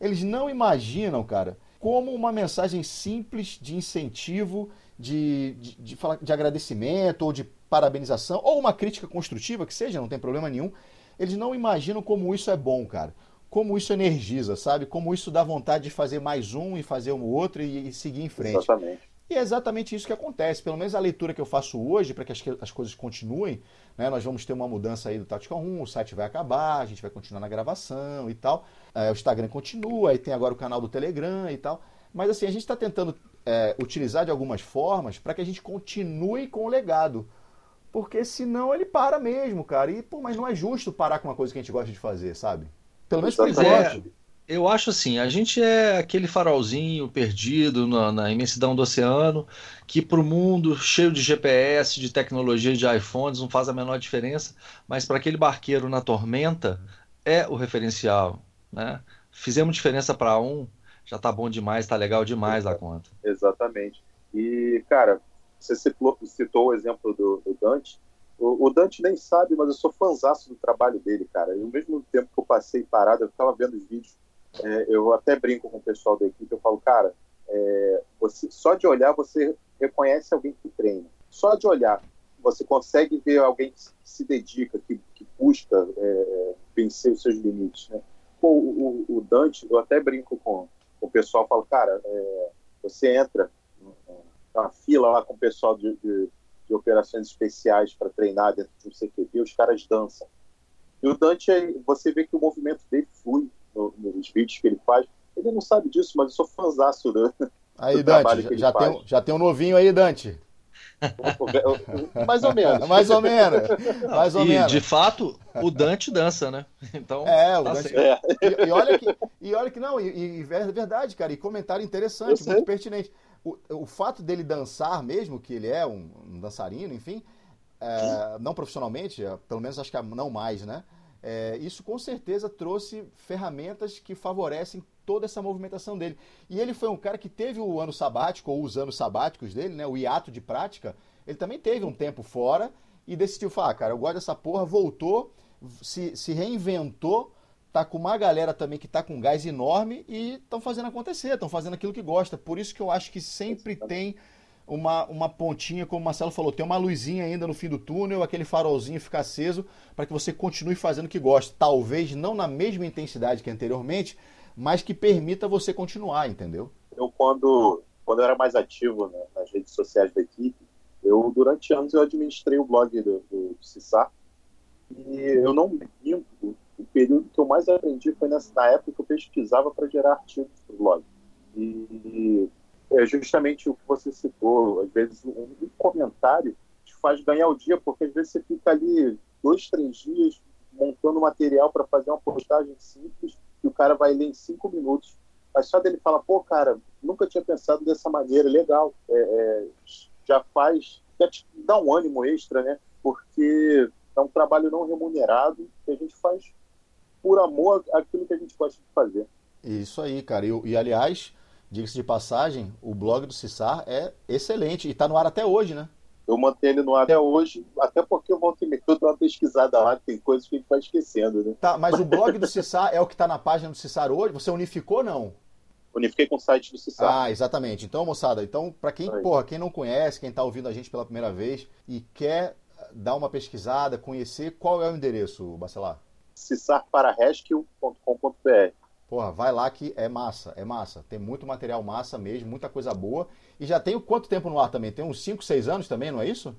eles não imaginam, cara, como uma mensagem simples de incentivo, de, de, de, de agradecimento ou de parabenização, ou uma crítica construtiva, que seja, não tem problema nenhum. Eles não imaginam como isso é bom, cara. Como isso energiza, sabe? Como isso dá vontade de fazer mais um e fazer um outro e, e seguir em frente. Exatamente. E é exatamente isso que acontece. Pelo menos a leitura que eu faço hoje, para que as, as, coisas continuem, né? nós vamos ter uma mudança aí do Tática 1, o site vai acabar, a gente vai continuar na gravação e tal. É, o Instagram continua, aí tem agora o canal do Telegram e tal. Mas assim, a gente está tentando é, utilizar de algumas formas para que a gente continue com o legado. Porque senão ele para mesmo, cara. E, pô, mas não é justo parar com uma coisa que a gente gosta de fazer, sabe? Pelo menos por. É eu acho assim, a gente é aquele farolzinho perdido na, na imensidão do oceano, que para o mundo cheio de GPS, de tecnologia de iPhones não faz a menor diferença, mas para aquele barqueiro na tormenta é o referencial. Né? Fizemos diferença para um, já tá bom demais, tá legal demais da conta. Exatamente. E, cara, você citou, citou o exemplo do, do Dante. O, o, Dante nem sabe, mas eu sou fãzaço do trabalho dele, cara. E ao mesmo tempo que eu passei parado, eu ficava vendo os vídeos é, eu até brinco com o pessoal da equipe, eu falo, cara, é, você, só de olhar você reconhece alguém que treina. Só de olhar você consegue ver alguém que se dedica, que, que busca é, vencer os seus limites. Né? Pô, o, o, Dante, eu até brinco com, com o pessoal, falo, cara, é, você entra na fila lá com o pessoal de, de, de operações especiais para treinar dentro de um CQB, os caras dançam. E o Dante, você vê que o movimento dele flui no, nos vídeos que ele faz. Ele não sabe disso, mas eu sou fãzaço do, aí, do Dante, já, tem, já tem um novinho aí, Dante. Mais ou menos. Mais ou menos. Mais ou e, menos. de fato, o Dante dança, né? Então. É, o tá Dante. É. E, e, olha que, e olha que não, e, e é verdade, cara, e comentário interessante, muito pertinente. O, o fato dele dançar mesmo, que ele é um, um dançarino, enfim, é, não profissionalmente, pelo menos acho que não mais, né? É, isso com certeza trouxe ferramentas que favorecem toda essa movimentação dele. E ele foi um cara que teve o ano sabático, ou os anos sabáticos dele, né, o hiato de prática. Ele também teve um tempo fora e decidiu falar: ah, cara, eu gosto dessa porra, voltou, se, se reinventou, tá com uma galera também que tá com gás enorme e estão fazendo acontecer, estão fazendo aquilo que gosta. Por isso que eu acho que sempre tem uma, uma pontinha, como o Marcelo falou, tem uma luzinha ainda no fim do túnel, aquele farolzinho ficar aceso para que você continue fazendo o que gosta. Talvez não na mesma intensidade que anteriormente, mas que permita você continuar, entendeu? Eu, quando, quando eu era mais ativo né, nas redes sociais da equipe, eu, durante anos, eu administrei o blog do, do Cissar, e eu não minto, o período que eu mais aprendi foi nessa, na época que eu pesquisava para gerar artigos para o blog. E é justamente o que você citou. Às vezes, um, comentário te faz ganhar o dia, porque às vezes você fica ali dois, três dias montando material para fazer uma postagem simples e o cara vai ler em cinco minutos. Mas só dele falar, pô, cara, nunca tinha pensado dessa maneira, legal. É, é, já faz, já te dá um ânimo extra, né? Porque é um trabalho não remunerado que a gente faz por amor àquilo que a gente gosta de fazer. Isso aí, cara. E, e aliás, Diga-se de passagem, o blog do Cissar é excelente e está no ar até hoje, né? Eu mantenho ele no ar até hoje, até porque eu volto e meio, dou uma pesquisada lá, tem coisas que a gente vai esquecendo, né? Tá, mas o blog do Cissar é o que está na página do Cissar hoje? Você unificou não? Unifiquei com o site do Cissar. Ah, exatamente. Então, moçada, então, para quem, porra, quem não conhece, quem está ouvindo a gente pela primeira vez e quer dar uma pesquisada, conhecer, qual é o endereço, Bacelar? cissarpararescue.com.br Porra, vai lá que é massa, é massa. Tem muito material massa mesmo, muita coisa boa. E já tem quanto tempo no ar também? Tem uns 5, 6 anos também, não é isso?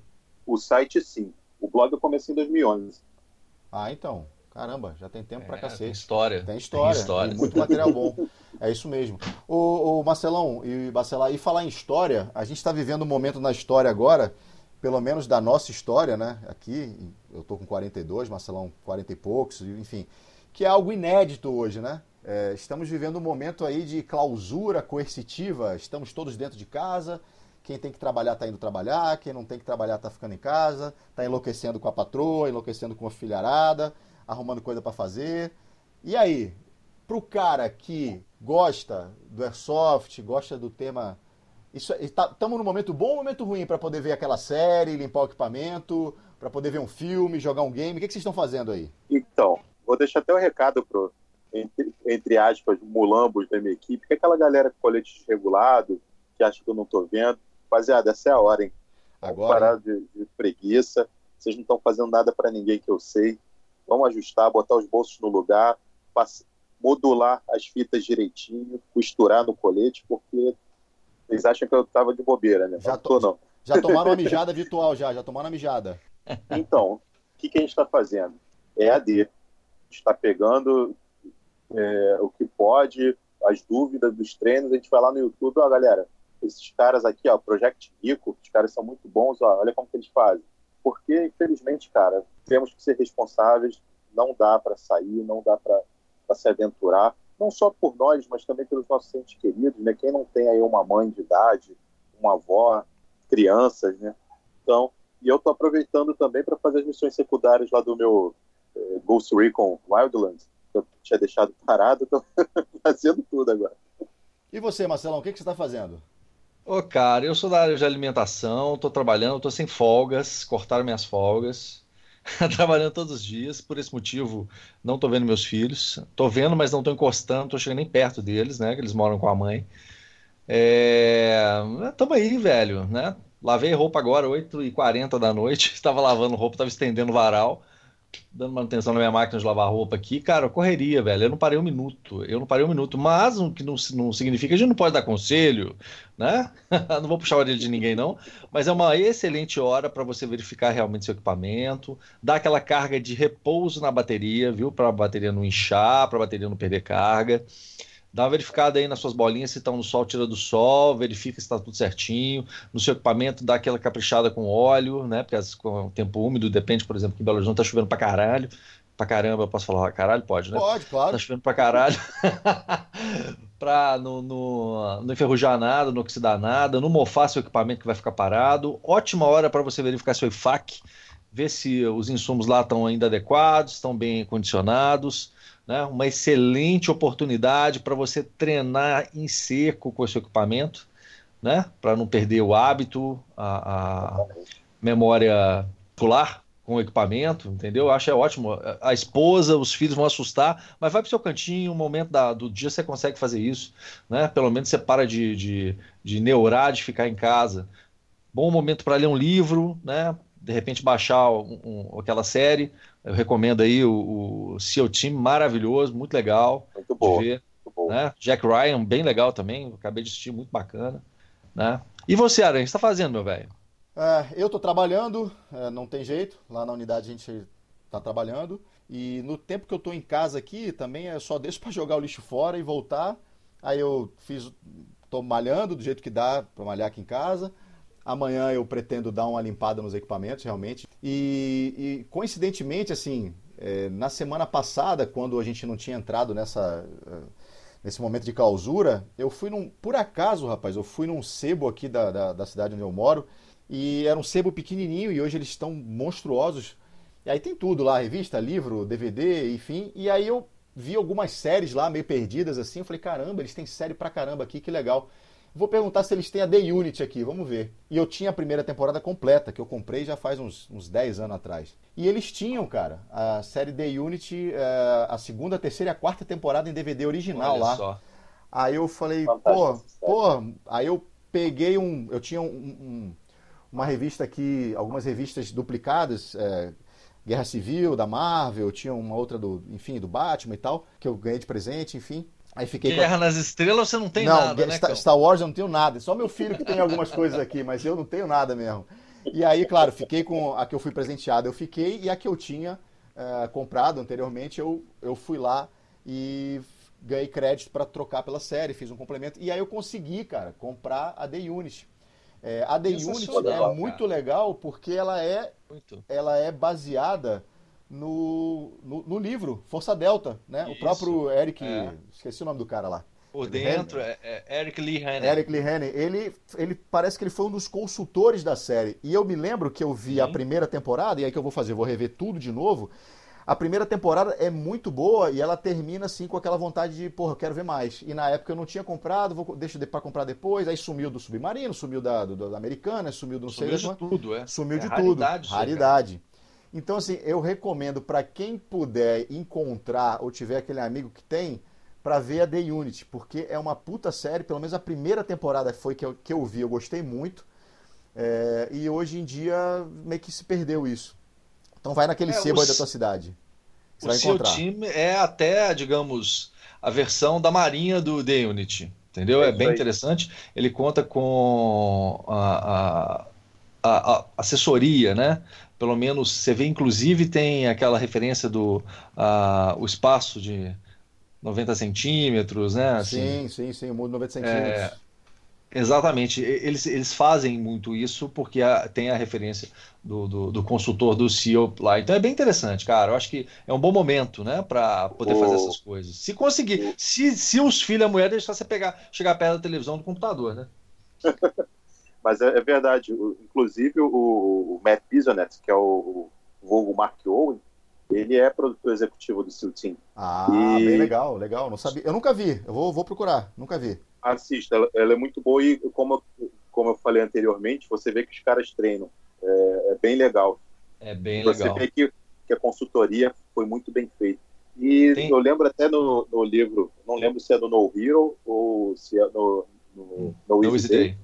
O site sim. O blog eu comecei em 2011. Ah, então. Caramba, já tem tempo é, pra cacete. Tem história. Tem história. Tem história. muito material bom. É isso mesmo. O, o Marcelão e Bacelar, e falar em história, a gente está vivendo um momento na história agora, pelo menos da nossa história, né? Aqui, eu tô com 42, Marcelão 40 e poucos, enfim, que é algo inédito hoje, né? É, estamos vivendo um momento aí de clausura coercitiva, estamos todos dentro de casa, quem tem que trabalhar está indo trabalhar, quem não tem que trabalhar está ficando em casa, está enlouquecendo com a patroa, enlouquecendo com a filharada, arrumando coisa para fazer. E aí, pro cara que gosta do airsoft, gosta do tema, estamos tá, num momento bom ou momento ruim para poder ver aquela série, limpar o equipamento, para poder ver um filme, jogar um game? O que, que vocês estão fazendo aí? Então, vou deixar até um recado pro entre, entre aspas, mulambos da minha equipe, que é aquela galera com colete desregulado, que acha que eu não tô vendo. Rapaziada, essa é a hora, hein? Agora. parar de, de preguiça. Vocês não estão fazendo nada para ninguém que eu sei. Vamos ajustar, botar os bolsos no lugar, modular as fitas direitinho, costurar no colete, porque eles acham que eu tava de bobeira, né? Já, tô, não. já tomaram uma mijada virtual, já, já tomaram uma mijada. Então, o que, que a gente está fazendo? É AD. A gente está pegando é, o que pode, as dúvidas dos treinos, a gente vai lá no YouTube, ó, galera, esses caras aqui, ó, Project Rico, os caras são muito bons, ó, olha como que eles fazem. Porque, infelizmente, cara, temos que ser responsáveis, não dá para sair, não dá para se aventurar, não só por nós, mas também pelos nossos entes queridos, né? Quem não tem aí uma mãe de idade, uma avó, crianças, né? Então, e eu tô aproveitando também para fazer as missões secundárias lá do meu eh, Ghost Recon Wildlands, eu tinha deixado parado, estou fazendo tudo agora. E você, Marcelão, o que, que você está fazendo? Ô, cara, eu sou da área de alimentação, estou trabalhando, estou sem folgas, cortaram minhas folgas, trabalhando todos os dias, por esse motivo não estou vendo meus filhos, estou vendo, mas não estou encostando, estou chegando nem perto deles, né, que eles moram com a mãe. É... Tamo aí, velho, né? Lavei roupa agora, 8h40 da noite, estava lavando roupa, estava estendendo varal, dando manutenção na minha máquina de lavar roupa aqui, cara, correria, velho. Eu não parei um minuto. Eu não parei um minuto. Mas o que não, não significa a gente não pode dar conselho, né? não vou puxar a orelha de ninguém, não. Mas é uma excelente hora para você verificar realmente seu equipamento, dar aquela carga de repouso na bateria, viu? Para a bateria não inchar, para a bateria não perder carga. Dá uma verificada aí nas suas bolinhas se estão no sol, tira do sol, verifica se está tudo certinho. No seu equipamento, dá aquela caprichada com óleo, né? Porque as, com o tempo úmido, depende, por exemplo, que em Belo Horizonte tá chovendo pra caralho. Pra caramba, eu posso falar caralho? Pode, né? Pode, claro. Tá chovendo pra caralho. pra não, no, no enferrujar nada, não oxidar nada, não mofar seu equipamento que vai ficar parado. Ótima hora para você verificar seu IFAC, ver se os insumos lá estão ainda adequados, estão bem condicionados né? uma excelente oportunidade para você treinar em seco com o seu equipamento, né? para não perder o hábito, a, a memória muscular com o equipamento, entendeu? Eu acho é ótimo. A esposa, os filhos vão assustar, mas vai para o seu cantinho, um momento da, do dia você consegue fazer isso, né? Pelo menos você para de, de, de neurar, de ficar em casa. Bom momento para ler um livro, né? De repente baixar um, um, aquela série, eu recomendo aí o, o Seu Team, maravilhoso, muito legal. Muito bom. Ver, Né? Jack Ryan, bem legal também. Acabei de assistir, muito bacana. Né? E você, Aranha, o que você está fazendo, meu velho? É, eu estou trabalhando, é, não tem jeito. Lá na unidade a gente está trabalhando. E no tempo que eu estou em casa aqui, também é só deixo para jogar o lixo fora e voltar. Aí eu fiz, tô malhando do jeito que dá para malhar aqui em casa. Amanhã eu pretendo dar uma limpada nos equipamentos, realmente. E, e coincidentemente, assim, é, na semana passada, quando a gente não tinha entrado nessa, é, nesse momento de clausura, eu fui num. Por acaso, rapaz, eu fui num sebo aqui da, da, da cidade onde eu moro. E era um sebo pequenininho e hoje eles estão monstruosos. E aí tem tudo lá, revista, livro, DVD, enfim. E aí eu vi algumas séries lá meio perdidas assim. Eu falei, caramba, eles têm série pra caramba aqui, que legal. Vou perguntar se eles têm a The Unit aqui, vamos ver. E eu tinha a primeira temporada completa, que eu comprei já faz uns, uns 10 anos atrás. E eles tinham, cara, a série The Unity, é, a segunda, a terceira e a quarta temporada em DVD original Olha lá. Só. Aí eu falei, pô, pô, aí eu peguei um. Eu tinha um, um, uma revista aqui, algumas revistas duplicadas. É, Guerra Civil, da Marvel, tinha uma outra do, enfim, do Batman e tal, que eu ganhei de presente, enfim. Aí fiquei Guerra a... nas Estrelas você não tem não, nada, né? Star, Star Wars eu não tenho nada. Só meu filho que tem algumas coisas aqui, mas eu não tenho nada mesmo. E aí, claro, fiquei com a que eu fui presenteado, eu fiquei, e a que eu tinha, uh, comprado anteriormente, eu, eu fui lá e ganhei crédito para trocar pela série, fiz um complemento. E aí eu consegui, cara, comprar a The Unity. É, a The Unity é muito legal porque ela é, muito. ela é baseada no, no, no, livro Força Delta, né? Isso. O próprio Eric, é. esqueci o nome do cara lá. Por dentro, é, é, Eric Lee Haney. Eric Lee Haney. Ele, ele parece que ele foi um dos consultores da série. E eu me lembro que eu vi Sim. a primeira temporada, e aí que eu vou fazer, vou rever tudo de novo. A primeira temporada é muito boa e ela termina assim com aquela vontade de, porra, eu quero ver mais. E na época eu não tinha comprado, vou, deixa para comprar depois. Aí sumiu do Submarino, sumiu da, do, da Americana, sumiu do não sumiu sei de tudo, é. Sumiu é de raridade, tudo. Raridade. Então, assim, eu recomendo para quem puder encontrar ou tiver aquele amigo que tem, para ver a The Unity, porque é uma puta série, pelo menos a primeira temporada foi que eu, que eu vi, eu gostei muito. É, e hoje em dia meio que se perdeu isso. Então vai naquele é, sebo aí da tua cidade. Você o vai seu encontrar. time é até, digamos, a versão da marinha do The Unity. Entendeu? É, é bem interessante. Ele conta com a, a, a, assessoria, né? Pelo menos você vê, inclusive, tem aquela referência do a, o espaço de 90 centímetros, né? Assim, sim, sim, sim, o mundo 90 centímetros. É, exatamente, eles, eles fazem muito isso porque a, tem a referência do, do, do, consultor do CEO lá. Então é bem interessante, cara. Eu acho que é um bom momento, né, para poder fazer essas coisas. Se conseguir, se, se os filhos e a mulher deixar você pegar, chegar perto da televisão do computador, né? Mas é, é verdade. Inclusive o, o Matt Bisonet, que é o, o vulgo Mark Owen, ele é produtor executivo do Steel Team. Ah, e... bem legal, legal. Não sabia. Eu nunca vi. Eu vou, vou procurar. Nunca vi. Assista, ela, ela, é muito boa e como, como eu falei anteriormente, você vê que os caras treinam. É, é bem legal. É bem você legal. Você vê que, que, a consultoria foi muito bem feita. E Tem... eu lembro até no, no, livro, não lembro se é do No Hero ou se é no, no, no Easy Day, Day,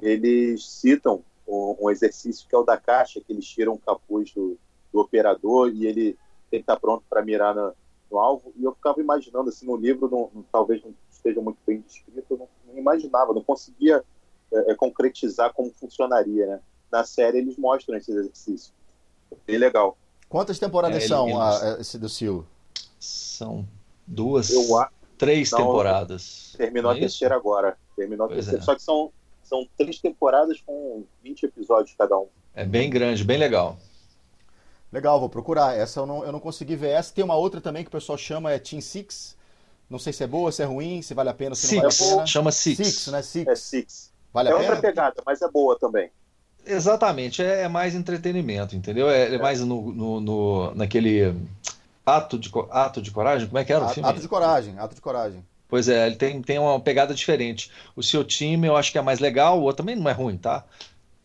eles citam um, um, exercício que é o da caixa, que eles tiram o capuz do, do operador e ele tem que estar pronto para mirar no, no, alvo. E eu ficava imaginando, assim, no livro, não, não, talvez não esteja muito bem descrito, eu não, não imaginava, não conseguia é, é, concretizar como funcionaria, né? Na série eles mostram esse exercício. Bem legal. Quantas temporadas é, são a, esse do Sil? São duas, eu, três não, temporadas. Terminou a é terceira agora. Terminou a terceira. É. Só que são, são três temporadas com 20 episódios cada um. É bem grande, bem legal. Legal, vou procurar. Essa eu não, eu não consegui ver. Essa tem uma outra também que o pessoal chama é Team Six. Não sei se é boa, se é ruim, se vale a pena, se Six. não vale a pena. Chama Six. Six, né? Six. É Six. Vale é a pena? outra pegada, mas é boa também. Exatamente, é, é mais entretenimento, entendeu? É, é mais no, no, no, naquele ato de, ato de coragem, como é que era o filme? Ato de coragem, ato de coragem. Pois é, ele tem, tem uma pegada diferente. O seu time eu acho que é mais legal, o outro também não é ruim, tá?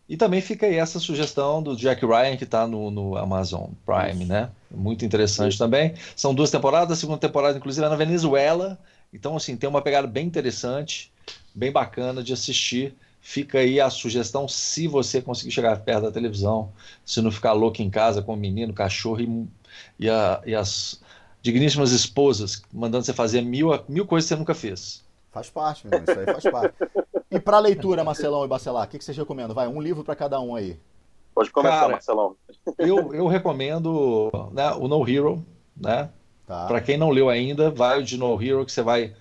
E também fica aí essa sugestão do Jack Ryan, que está no, no, Amazon Prime, Isso. né? Muito interessante Isso. também. São duas temporadas, a segunda temporada, inclusive, é na Venezuela. Então, assim, tem uma pegada bem interessante, bem bacana de assistir. Fica aí a sugestão, se você conseguir chegar perto da televisão, se não ficar louco em casa com o menino, cachorro e, e, a, e as digníssimas esposas mandando você fazer mil, mil coisas que você nunca fez. Faz parte, meu irmão, isso aí faz parte. E para leitura, Marcelão e Bacelar, o que, que vocês recomendam? Vai, um livro para cada um aí. Pode começar, Cara, Marcelão. Eu, eu recomendo né, o No Hero, né? Tá. Para quem não leu ainda, vai o de No Hero, que você vai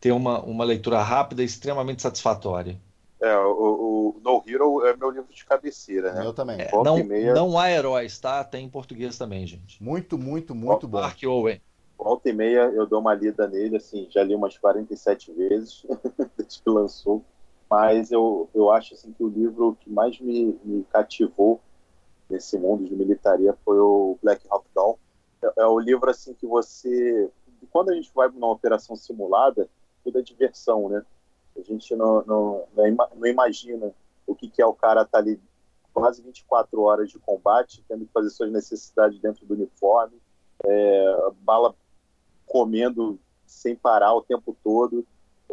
ter uma, uma leitura rápida e extremamente satisfatória. É, o, o No Hero é meu livro de cabeceira, né? Eu também. É, não, meia... não há heróis, tá? Tem em português também, gente. Muito, muito, muito bom. Mark Owen volta e meia eu dou uma lida nele, assim, já li umas 47 vezes desde que lançou, mas eu, eu acho assim que o livro que mais me, me cativou nesse mundo de militaria foi o Black Hawk Down. É, é o livro assim que você, quando a gente vai numa operação simulada, tudo é diversão, né? A gente não, não, não imagina o que, que é o cara estar tá ali quase 24 horas de combate, tendo que fazer suas necessidades dentro do uniforme, é, bala comendo sem parar o tempo todo,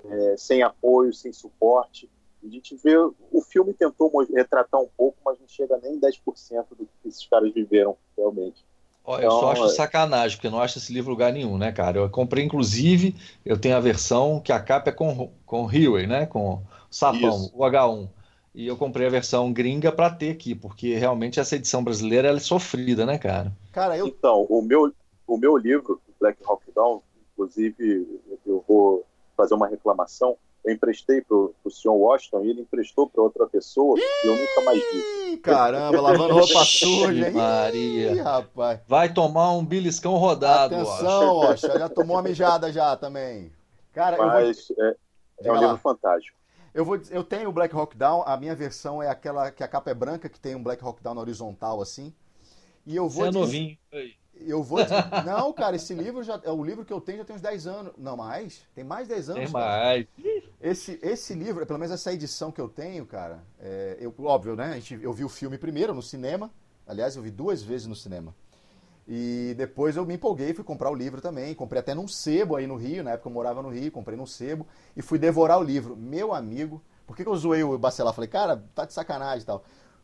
é, sem apoio, sem suporte. A gente vê, o filme tentou retratar um pouco, mas não chega nem 10% do que esses caras viveram realmente. Eu então, só acho é... sacanagem, porque eu não acho esse livro lugar nenhum, né, cara? Eu comprei, inclusive, eu tenho a versão que a capa é com, com Huey, né? Com sapão, Isso. o H1. e eu comprei a versão gringa para ter aqui, porque realmente essa edição brasileira é sofrida, né, cara? Cara, eu... Então, o meu, o meu livro, Black Hawk Down, inclusive eu vou fazer uma reclamação, eu emprestei para o senhor Washington e ele emprestou para outra pessoa e eu nunca mais vi. Caramba, lavando roupa suja, hein? Maria. Ih, rapaz. Vai tomar um beliscão rodado. Atenção, Washington, já tomou uma mijada já também. Cara, Mas vou... é, é um livro fantástico. Eu, vou, eu tenho o Black Hawk Down, a minha versão é aquela que a capa é branca, que tem um Black Hawk Down horizontal assim. E eu vou. Você é novinho. Eu vou. Não, cara, esse livro já. É o livro que eu tenho já tem uns 10 anos. Não, mais? Tem mais 10 anos. Tem mais. Esse, esse livro, pelo menos essa edição que eu tenho, cara, é, eu, óbvio, né? A gente, eu vi o filme primeiro no cinema. Aliás, eu vi duas vezes no cinema. E depois eu me empolguei e fui comprar o livro também. Comprei até num sebo aí no Rio, na época eu morava no Rio, comprei num sebo e fui devorar o livro. Meu amigo, por que, que eu zoei o Bacelar? Falei, cara, tá de sacanagem e tal.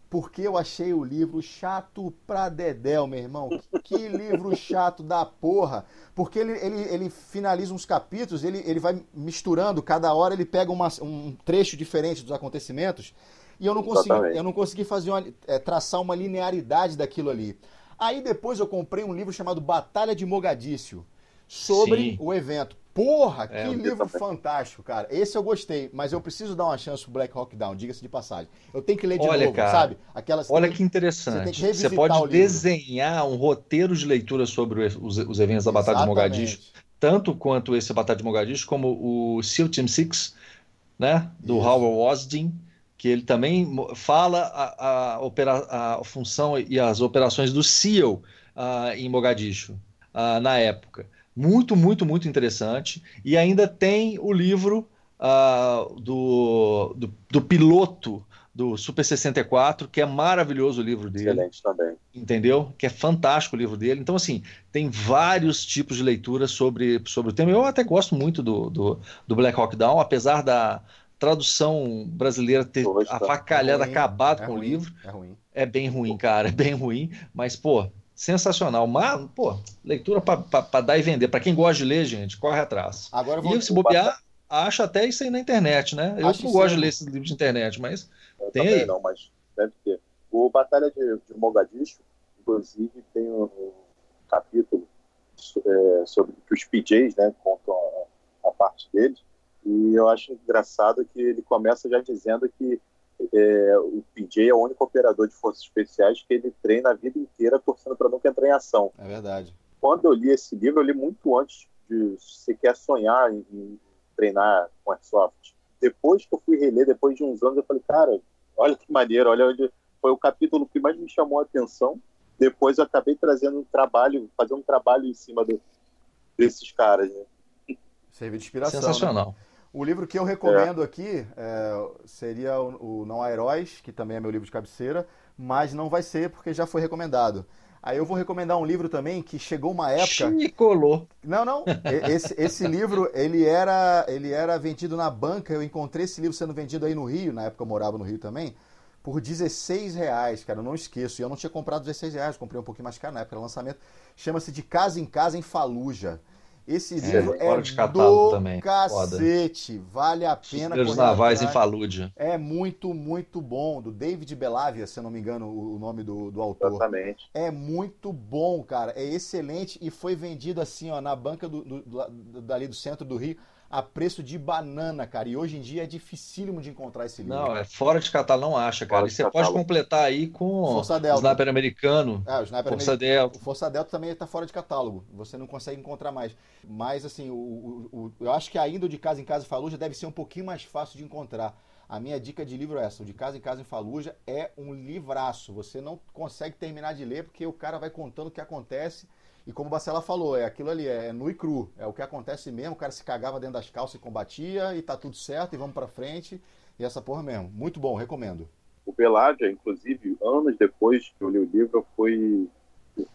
Porque eu achei o livro chato pra dedéu, meu irmão. Que livro chato da porra. Porque ele, ele, ele finaliza uns capítulos, ele, ele vai misturando, cada hora ele pega uma, um trecho diferente dos acontecimentos. E eu não consegui, eu não consegui fazer uma, é, traçar uma linearidade daquilo ali. Aí depois eu comprei um livro chamado Batalha de Mogadíscio, sobre Sim. o evento. Porra, é, que livro fantástico, cara. Esse eu gostei, mas eu preciso dar uma chance pro Black Hawk Down, diga-se de passagem. Eu tenho que ler de olha, novo, cara, sabe? Aquelas, olha que interessante. Você, você pode desenhar um roteiro de leitura sobre os, os eventos da Batalha Exatamente. de Mogadishu, tanto quanto esse Batalha de Mogadishu, como o SEAL Team Six, né? Do Isso. Howard Wasdin que ele também fala a, a, opera, a função e as operações do SEAL uh, em Mogadishu uh, na época. Muito, muito, muito interessante. E ainda tem o livro uh, do, do, do, piloto do Super 64, que é maravilhoso o livro dele. Excelente também. Entendeu? Que é fantástico o livro dele. Então, assim, tem vários tipos de leitura sobre, sobre o tema. Eu até gosto muito do, do, do Black Hawk Down, apesar da, tradução brasileira ter Poxa, avacalhado, é acabado é com ruim, o livro. É ruim. É bem ruim, cara, é bem ruim. Mas, pô, sensacional. Mas, pô, leitura para dar e vender. Para quem gosta de ler, gente, corre atrás. Agora vou... E se bobear, acha até isso aí na internet, né? Eu Acho não gosto de ler esses livros de internet, mas Eu tem aí. Não, mas deve ter. O Batalha de, de Mogadishu, inclusive, tem um, um capítulo é, sobre que os PJs, né, contam a, a parte deles e eu acho engraçado que ele começa já dizendo que é, o PJ é o único operador de forças especiais que ele treina a vida inteira torcendo para nunca entrar em ação. É verdade. Quando eu li esse livro, eu li muito antes de sequer sonhar em, em treinar com Airsoft. Depois que eu fui reler, depois de uns anos, eu falei, cara, olha que maneiro, olha onde foi o capítulo que mais me chamou a atenção. Depois eu acabei trazendo um trabalho, fazendo um trabalho em cima do, desses caras. Né? Serviu de inspiração. Né? Sensacional. Né? O livro que eu recomendo é. aqui é, seria o, o, Não Há Heróis, que também é meu livro de cabeceira, mas não vai ser porque já foi recomendado. Aí eu vou recomendar um livro também que chegou uma época. Nicolô. Não, não. Esse, esse livro ele era, ele era vendido na banca. Eu encontrei esse livro sendo vendido aí no Rio, na época eu morava no Rio também, por 16 reais, cara. Eu não esqueço. E eu não tinha comprado 16 reais, comprei um pouquinho mais caro na época do lançamento. Chama-se De Casa em Casa em Faluja. Esse é, livro é, é do também. cacete. Foda. Vale a pena. Os navais em Falúdia. É muito, muito bom. Do David Belavia, se eu não me engano o nome do, do autor. Exatamente. É muito bom, cara. É excelente e foi vendido assim, ó, na banca do, do, do, dali do centro do Rio a preço de banana, cara. E hoje em dia é dificílimo de encontrar esse livro. Não, é fora de catálogo, não acha, cara. e você catálogo. pode completar aí com Força o Sniper americano. É, o Sniper Força Delta. O Força Delta também está fora de catálogo. Você não consegue encontrar mais. Mas, assim, o, o, o, eu acho que ainda o de Casa em Casa em Faluja deve ser um pouquinho mais fácil de encontrar. A minha dica de livro é essa: o de Casa em Casa em Faluja é um livraço. Você não consegue terminar de ler porque o cara vai contando o que acontece e como o Bacela falou, é aquilo ali, é nu e cru. É o que acontece mesmo, o cara se cagava dentro das calças e combatia, e tá tudo certo, e vamos pra frente. E essa porra mesmo. Muito bom, recomendo. O Beládia, inclusive, anos depois que eu li o livro, eu fui.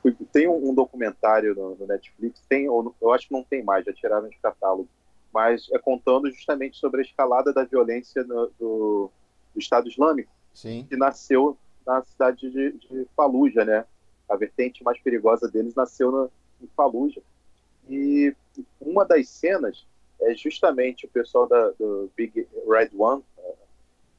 fui tem um, documentário no, no, Netflix, tem, eu acho que não tem mais, já tiraram de catálogo, mas é contando justamente sobre a escalada da violência no, do, do Estado Islâmico, Sim. que nasceu na cidade de, de Fallujah, né? A vertente mais perigosa deles nasceu no, em Fallujah. E uma das cenas é justamente o pessoal da, do Big Red One,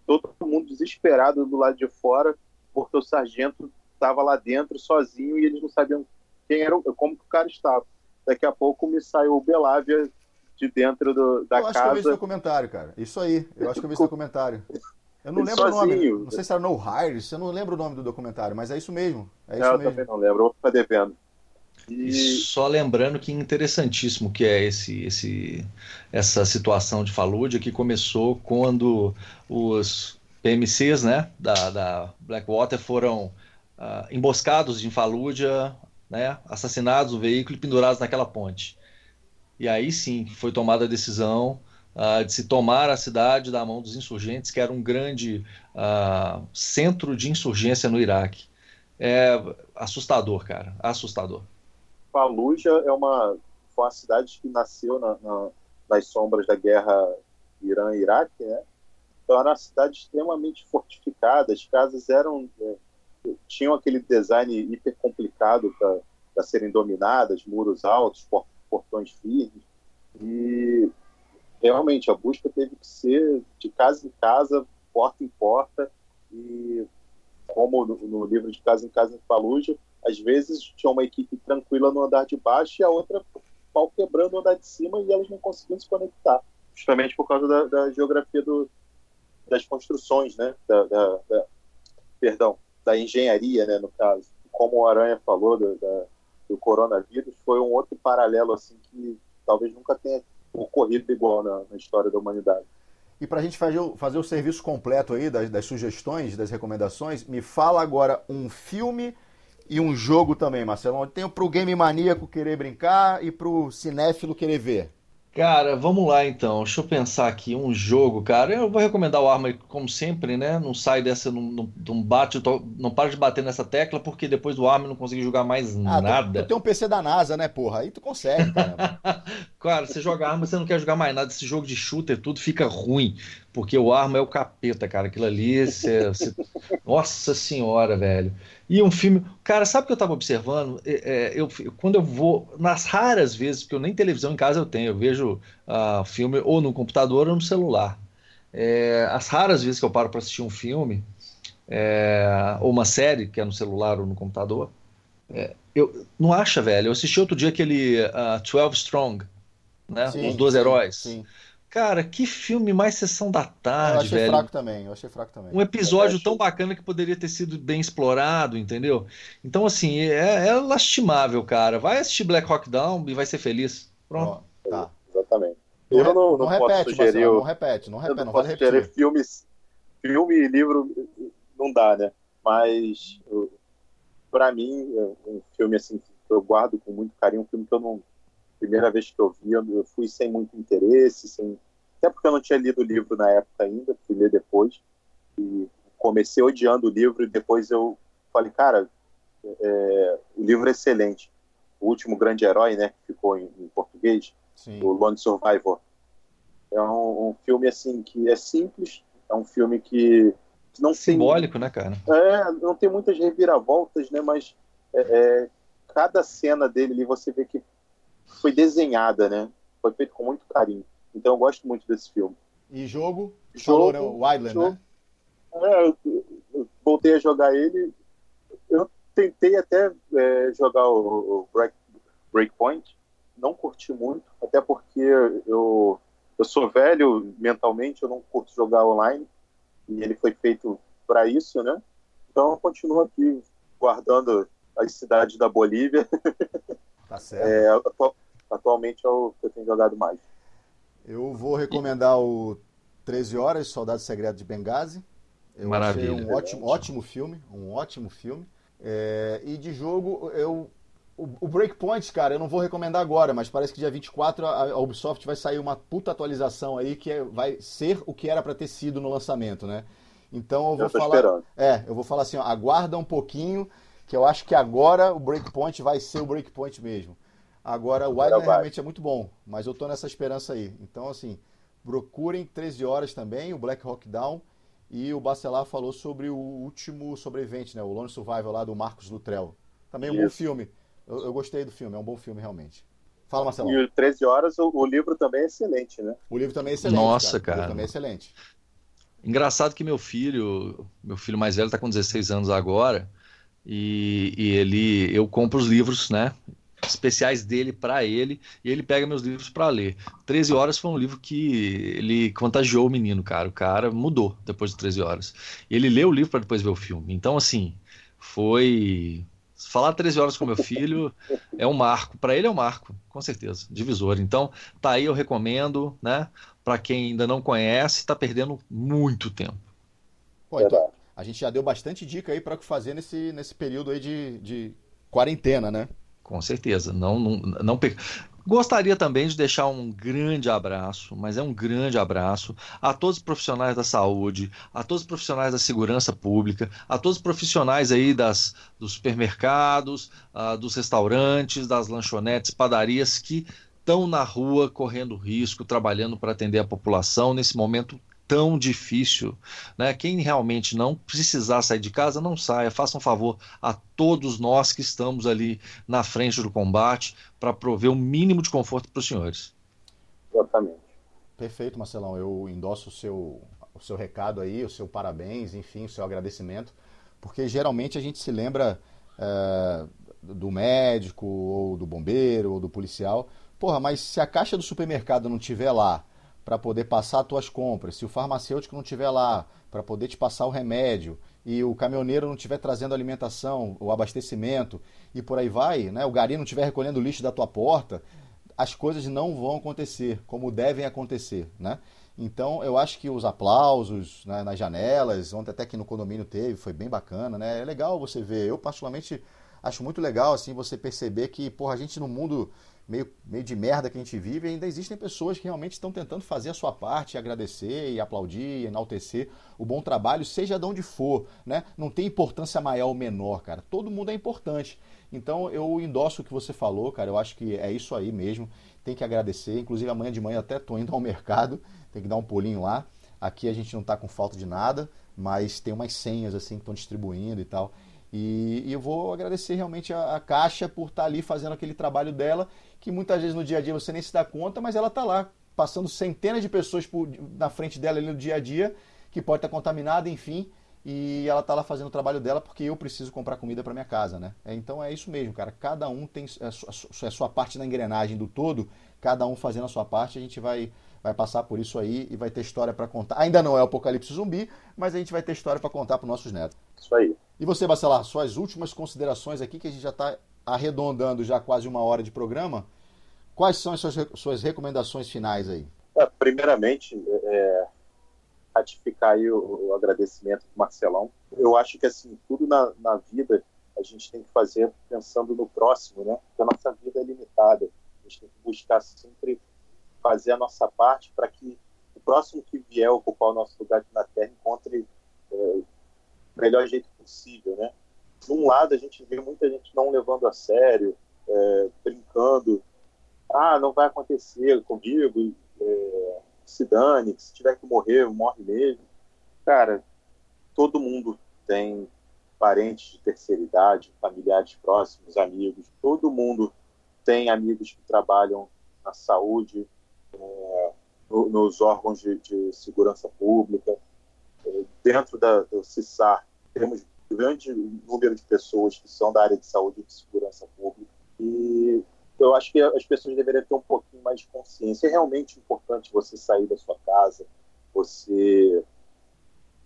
todo mundo desesperado do lado de fora, porque o sargento estava lá dentro sozinho e eles não sabiam quem era, como que o cara estava. Daqui a pouco me saiu o Belávia de dentro do, da eu acho casa. que eu vi esse documentário, cara. Isso aí, eu acho que eu vi esse documentário. Eu não lembro sozinho. o nome. Não sei se era No Hires, eu não lembro o nome do documentário, mas é isso mesmo. É isso eu mesmo. também não lembro, vou ficar devendo. E... e... só lembrando que interessantíssimo que é esse, esse, essa situação de Fallujah que começou quando os PMCs né, da, da Blackwater foram uh, emboscados em Fallujah, né, assassinados o veículo e pendurados naquela ponte. E aí sim foi tomada a decisão uh, de se tomar a cidade da mão dos insurgentes, que era um grande uh, centro de insurgência no Iraque. É assustador, cara, assustador. Fallujah é uma, foi uma cidade que nasceu na, na, nas sombras da guerra Irã-Iraque, né? Então era uma cidade extremamente fortificada, as casas eram é, tinham aquele design hiper complicado para serem dominadas, muros altos, portões firmes, e realmente a busca teve que ser de casa em casa, porta em porta, e como no, no livro de Casa em Casa em Faluja, às vezes tinha uma equipe tranquila no andar de baixo e a outra pau quebrando no andar de cima e elas não conseguiam se conectar, justamente por causa da, da geografia do, das construções, né? Da, da, da, perdão, da engenharia, né? No caso, como o Aranha falou do, do coronavírus, foi um outro paralelo assim que talvez nunca tenha ocorrido igual na, na história da humanidade. E para a gente fazer, fazer o serviço completo aí das, das sugestões, das recomendações, me fala agora um filme e um jogo também, Marcelo. Tem para o game maníaco querer brincar e para o cinéfilo querer ver. Cara, vamos lá então. Deixa eu pensar aqui. Um jogo, cara. Eu vou recomendar o Arma, como sempre, né? Não sai dessa, não, não, não bate, não para de bater nessa tecla, porque depois do Arma não consegui jogar mais ah, nada. Tu tem um PC da NASA, né, porra? Aí tu consegue, cara. cara, você joga Arma, você não quer jogar mais nada. Esse jogo de shooter, tudo fica ruim. Porque o Arma é o capeta, cara. Aquilo ali, você, você... Nossa senhora, velho. E um filme. Cara, sabe o que eu estava observando? É, é, eu, quando eu vou. Nas raras vezes, porque eu nem televisão em casa eu tenho, eu vejo uh, filme ou no computador ou no celular. É, as raras vezes que eu paro para assistir um filme, é, ou uma série, que é no celular ou no computador, é, eu não acha, velho. Eu assisti outro dia aquele uh, ah, 12 Strong, né? Sim, Os 12 Heróis. Sim. Cara, que filme mais sessão da tarde, eu achei velho. fraco também, eu achei fraco também. Um episódio tão bacana que poderia ter sido bem explorado, entendeu? Então, assim, é, é lastimável, cara. Vai assistir Black Hawk Down e vai ser feliz. Pronto. Oh, tá. Exatamente. Eu não, não, não repete, posso sugerir. Marcelo, não repete, não repete, não, não posso sugerir filmes, filme e livro não dá, né? Mas para mim, é um filme assim que eu guardo com muito carinho, um filme que eu não primeira vez que eu vi, eu fui sem muito interesse, sem até porque eu não tinha lido o livro na época ainda, fui ler depois, e comecei odiando o livro e depois eu falei, cara, é, o livro é excelente. O Último Grande Herói, né, que ficou em, em português, Sim. o Lone Survivor. É um, um, filme, assim, que é simples, é um filme que não Simbólico, tem, né, cara? É, não tem muitas reviravoltas, né, mas é, é, cada cena dele ali você vê que foi desenhada, né, foi feito com muito carinho. Então eu gosto muito desse filme. E jogo? Jogo, né? Wildland, jogo, né? É, eu, eu voltei a jogar ele. Eu tentei até é, jogar o, o Break, Breakpoint, não curti muito, até porque eu, eu sou velho mentalmente, eu não curto jogar online, e ele foi feito para isso, né? Então eu continuo aqui guardando as cidades da Bolívia. Tá certo. É, atu atualmente é o que eu tenho jogado mais. Eu vou recomendar o 13 Horas, Soldado Secreto de Benghazi. Eu Maravilha. Achei um ótimo, ótimo filme, um ótimo filme. É, e de jogo, eu o, o Breakpoint, cara, eu não vou recomendar agora, mas parece que dia 24 a, a Ubisoft vai sair uma puta atualização aí que é, vai ser o que era para ter sido no lançamento, né? Então eu vou eu falar. Esperando. É, eu vou falar assim, ó, aguarda um pouquinho, que eu acho que agora o Breakpoint vai ser o Breakpoint mesmo. Agora, o Wildland realmente é muito bom, mas eu tô nessa esperança aí. Então, assim, procurem 13 horas também, o Black Hawk Down. E o Bacelar falou sobre o último sobrevivente, né? O Lone Survival lá do Marcos Lutrell. Também é um Isso. bom filme. Eu, eu, gostei do filme, é um bom filme realmente. Fala, Marcelo. E o 13 horas, o, o, livro também é excelente, né? O livro também é excelente. Nossa, cara. cara. O livro também é excelente. Engraçado que meu filho, meu filho mais velho está com 16 anos agora, e, e, ele, eu compro os livros, né? Especiais dele para ele, e ele pega meus livros para ler. 13 Horas foi um livro que ele contagiou o menino, cara. O cara mudou depois de 13 horas. Ele leu o livro para depois ver o filme. Então, assim, foi falar 13 horas com meu filho é um marco. Para ele é um marco, com certeza, divisor. Então, tá aí, eu recomendo, né? Para quem ainda não conhece, está perdendo muito tempo. Pô, então, a gente já deu bastante dica aí para o que fazer nesse, nesse período aí de, de quarentena, né? Com certeza. Não, não, não, Gostaria também de deixar um grande abraço, mas é um grande abraço a todos os profissionais da saúde, a todos os profissionais da segurança pública, a todos os profissionais aí das, dos supermercados, uh, dos restaurantes, das lanchonetes, padarias que estão na rua correndo risco, trabalhando para atender a população nesse momento tão difícil. Né? Quem realmente não precisar sair de casa, não saia. Faça um favor a todos nós que estamos ali na frente do combate para prover o mínimo de conforto para os senhores. Exatamente. Perfeito, Marcelão. Eu endosso o seu, o seu recado aí, o seu parabéns, enfim, o seu agradecimento, porque geralmente a gente se lembra é, do médico, ou do bombeiro, ou do policial. Porra, mas se a caixa do supermercado não tiver lá para poder passar as tuas compras, se o farmacêutico não estiver lá para poder te passar o remédio e o caminhoneiro não estiver trazendo alimentação, o abastecimento e por aí vai, né? o gari não estiver recolhendo lixo da tua porta, as coisas não vão acontecer como devem acontecer, né? Então eu acho que os aplausos né, nas janelas, ontem até que no condomínio teve, foi bem bacana, né? É legal você ver. Eu particularmente acho muito legal assim você perceber que, porra, a gente no mundo meio, meio de merda que a gente vive, ainda existem pessoas que realmente estão tentando fazer a sua parte, agradecer e aplaudir, enaltecer o bom trabalho, seja de onde for, né? Não tem importância maior ou menor, cara. Todo mundo é importante. Então eu endosso o que você falou, cara. Eu acho que é isso aí mesmo. Tem que agradecer. Inclusive amanhã de manhã até tô indo ao mercado, tem que dar um pulinho lá. Aqui a gente não está com falta de nada, mas tem umas senhas assim que estão distribuindo e tal. E, e, eu vou agradecer realmente a, a Caixa por estar tá ali fazendo aquele trabalho dela que muitas vezes no dia a dia você nem se dá conta, mas ela está lá, passando centenas de pessoas por, na frente dela ali no dia a dia, que pode estar tá contaminada, enfim, e ela está lá fazendo o trabalho dela porque eu preciso comprar comida para minha casa, né? É, então é isso mesmo, cara. Cada um tem a sua, a sua parte na engrenagem do todo, cada um fazendo a sua parte, a gente vai vai passar por isso aí e vai ter história para contar. Ainda não é o apocalipse zumbi, mas a gente vai ter história para contar para nossos netos. Isso aí. E você, Bacelar, suas últimas considerações aqui, que a gente já está arredondando já quase uma hora de programa. Quais são as suas, suas recomendações finais aí? É, primeiramente, é, ratificar aí o, o, agradecimento do Marcelão. Eu acho que assim tudo na, na vida a gente tem que fazer pensando no próximo, né? Porque a nossa vida é limitada. A gente tem que buscar sempre fazer a nossa parte para que o próximo que vier ocupar o nosso lugar aqui na Terra encontre é, o melhor jeito possível, né? De um lado, a gente vê muita gente não levando a sério, é, brincando, ah, não vai acontecer comigo, é, se dane, se tiver que morrer, morre mesmo. Cara, todo mundo tem parentes de terceira idade, familiares próximos, amigos, todo mundo tem amigos que trabalham na saúde, é, no, nos órgãos de, de segurança pública. É, dentro da, do CISAR, temos grande número de pessoas que são da área de saúde e de segurança pública. E eu acho que as pessoas deveriam ter um pouquinho mais de consciência. É realmente importante você sair da sua casa, você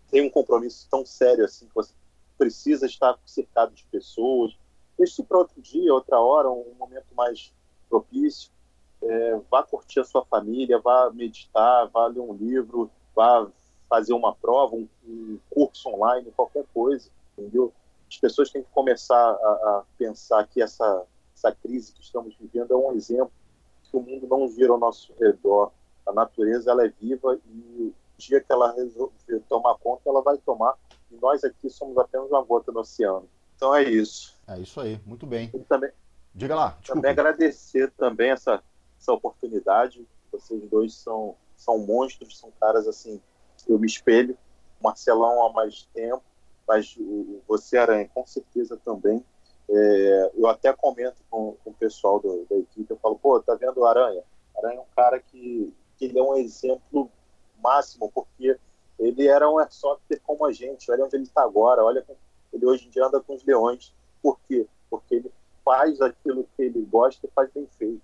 tem um compromisso tão sério assim que você precisa estar cercado de pessoas. Deixe para outro dia, outra hora, um momento mais propício. É, vá curtir a sua família, vá meditar, vá ler um livro, vá fazer uma prova, um, um curso online, qualquer coisa, entendeu? As pessoas têm que começar a, a pensar que essa essa crise que estamos vivendo é um exemplo que o mundo não gira ao nosso redor. A natureza ela é viva e o dia que ela resolver tomar conta, ela vai tomar. E nós aqui somos apenas uma gota no oceano. Então é isso. É isso aí, muito bem. E também, Diga lá. Desculpa. Também agradecer também essa, essa oportunidade. Vocês dois são, são monstros, são caras assim, eu me espelho. Marcelão há mais tempo, mas você, Aranha, com certeza também. É, eu até comento com, com o pessoal do, da equipe, eu falo, pô, tá vendo o Aranha? Aranha é um cara que, que ele é um exemplo máximo, porque ele era um airsofter como a gente, olha onde ele está agora, olha ele hoje em dia anda com os leões. Por quê? Porque ele faz aquilo que ele gosta e faz bem feito.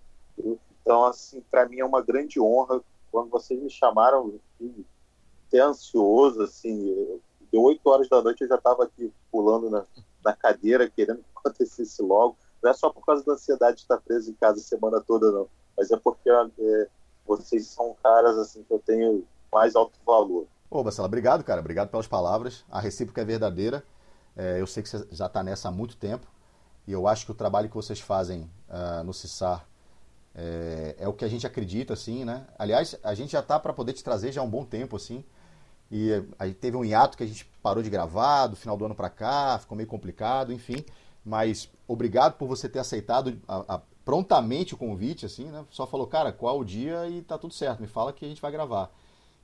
Então, assim, para mim é uma grande honra quando vocês me chamaram, assim, até ansioso, assim, deu 8 horas da noite eu já estava aqui pulando na, na cadeira, querendo que acontecesse logo. Não é só por causa da ansiedade de estar preso em casa a semana toda, não. Mas é porque é, vocês são caras assim que eu tenho mais alto valor. Ô, Bacela, obrigado, cara. Obrigado pelas palavras. A recíproca é verdadeira. É, eu sei que você já está nessa há muito tempo. E eu acho que o trabalho que vocês fazem uh, no CISAR é, é, o que a gente acredita, assim, né? Aliás, a gente já está para poder te trazer já há um bom tempo, assim. E aí teve um hiato que a gente parou de gravar, do final do ano para cá, ficou meio complicado, enfim. Mas obrigado por você ter aceitado a, a, prontamente o convite, assim, né? Só falou, cara, qual o dia e tá tudo certo, me fala que a gente vai gravar.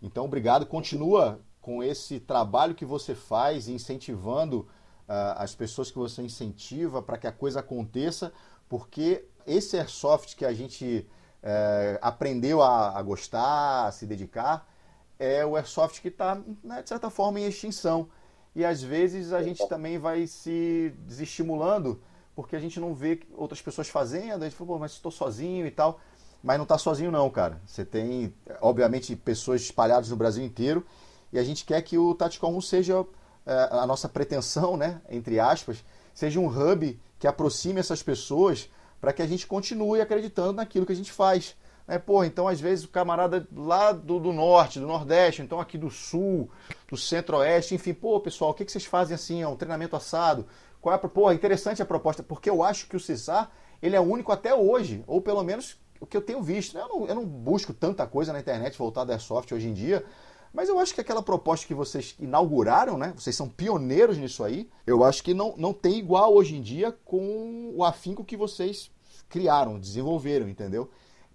Então, obrigado. Continua com esse trabalho que você faz, incentivando uh, as pessoas que você incentiva para que a coisa aconteça, porque esse airsoft que a gente uh, aprendeu a, a gostar, a se dedicar, é o airsoft que está, né, de certa forma, em extinção. E às vezes a gente também vai se desestimulando porque a gente não vê outras pessoas fazendo, a gente fala, mas estou sozinho e tal. Mas não está sozinho não, cara. Você tem, obviamente, pessoas espalhadas no Brasil inteiro e a gente quer que o Tactical 1 seja é, a nossa pretensão, né, entre aspas, seja um hub que aproxime essas pessoas para que a gente continue acreditando naquilo que a gente faz. É, pô, então às vezes o camarada lá do, do, norte, do nordeste, então aqui do sul, do centro-oeste, enfim, pô, pessoal, o que, que vocês fazem assim? É um treinamento assado? Qual é a, pô, interessante a proposta, porque eu acho que o CISAR, ele é único até hoje, ou pelo menos o que eu tenho visto. Né? Eu não, eu não busco tanta coisa na internet voltada a Airsoft hoje em dia, mas eu acho que aquela proposta que vocês inauguraram, né? Vocês são pioneiros nisso aí. Eu acho que não, não tem igual hoje em dia com o afinco que vocês criaram, desenvolveram, entendeu?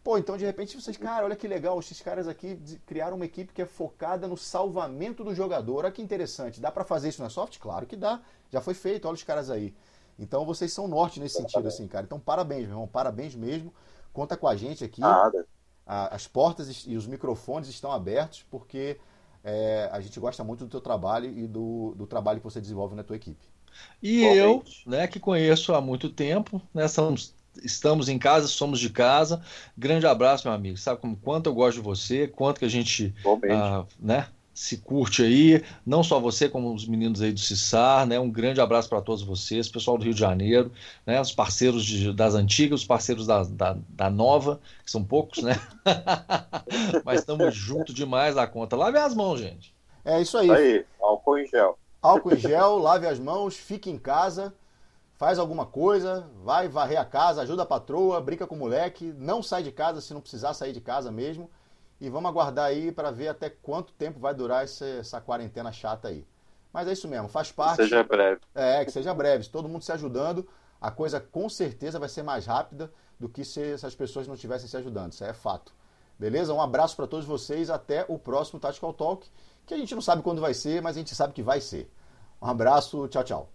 Pô, então de repente vocês, cara, olha que legal, esses caras aqui criaram uma equipe que é focada no salvamento do jogador. Olha que interessante. Dá para fazer isso na soft? Claro que dá. Já foi feito, olha os caras aí. Então vocês são norte nesse sentido, assim, cara. Então parabéns, meu irmão, parabéns mesmo. Conta com a gente aqui. Nada. As portas e os microfones estão abertos porque é, a gente gosta muito do teu trabalho e do, do trabalho que você desenvolve na tua equipe. E eu, né, que conheço há muito tempo, né, somos estamos em casa, somos de casa. Grande abraço, meu amigo. Sabe como, quanto eu gosto de você, quanto que a gente ah, né, se curte aí. Não só você, como os meninos aí do Cissar, né? Um grande abraço para todos vocês, pessoal do Rio de Janeiro, né? Os parceiros de, das antigas, os parceiros da, da, da, nova, que são poucos, né? Mas estamos junto demais da conta. Lave as mãos, gente. É isso aí. Aí, álcool em gel. Álcool em gel, lave as mãos, fique em casa faz alguma coisa, vai varrer a casa, ajuda a patroa, brinca com o moleque, não sai de casa se não precisar sair de casa mesmo. E vamos aguardar aí para ver até quanto tempo vai durar essa, essa, quarentena chata aí. Mas é isso mesmo, faz parte. Que seja breve. É, que seja breve. Todo mundo se ajudando, a coisa com certeza vai ser mais rápida do que se essas pessoas não estivessem se ajudando. Isso é fato. Beleza? Um abraço para todos vocês. Até o próximo Tactical Talk, que a gente não sabe quando vai ser, mas a gente sabe que vai ser. Um abraço, tchau, tchau.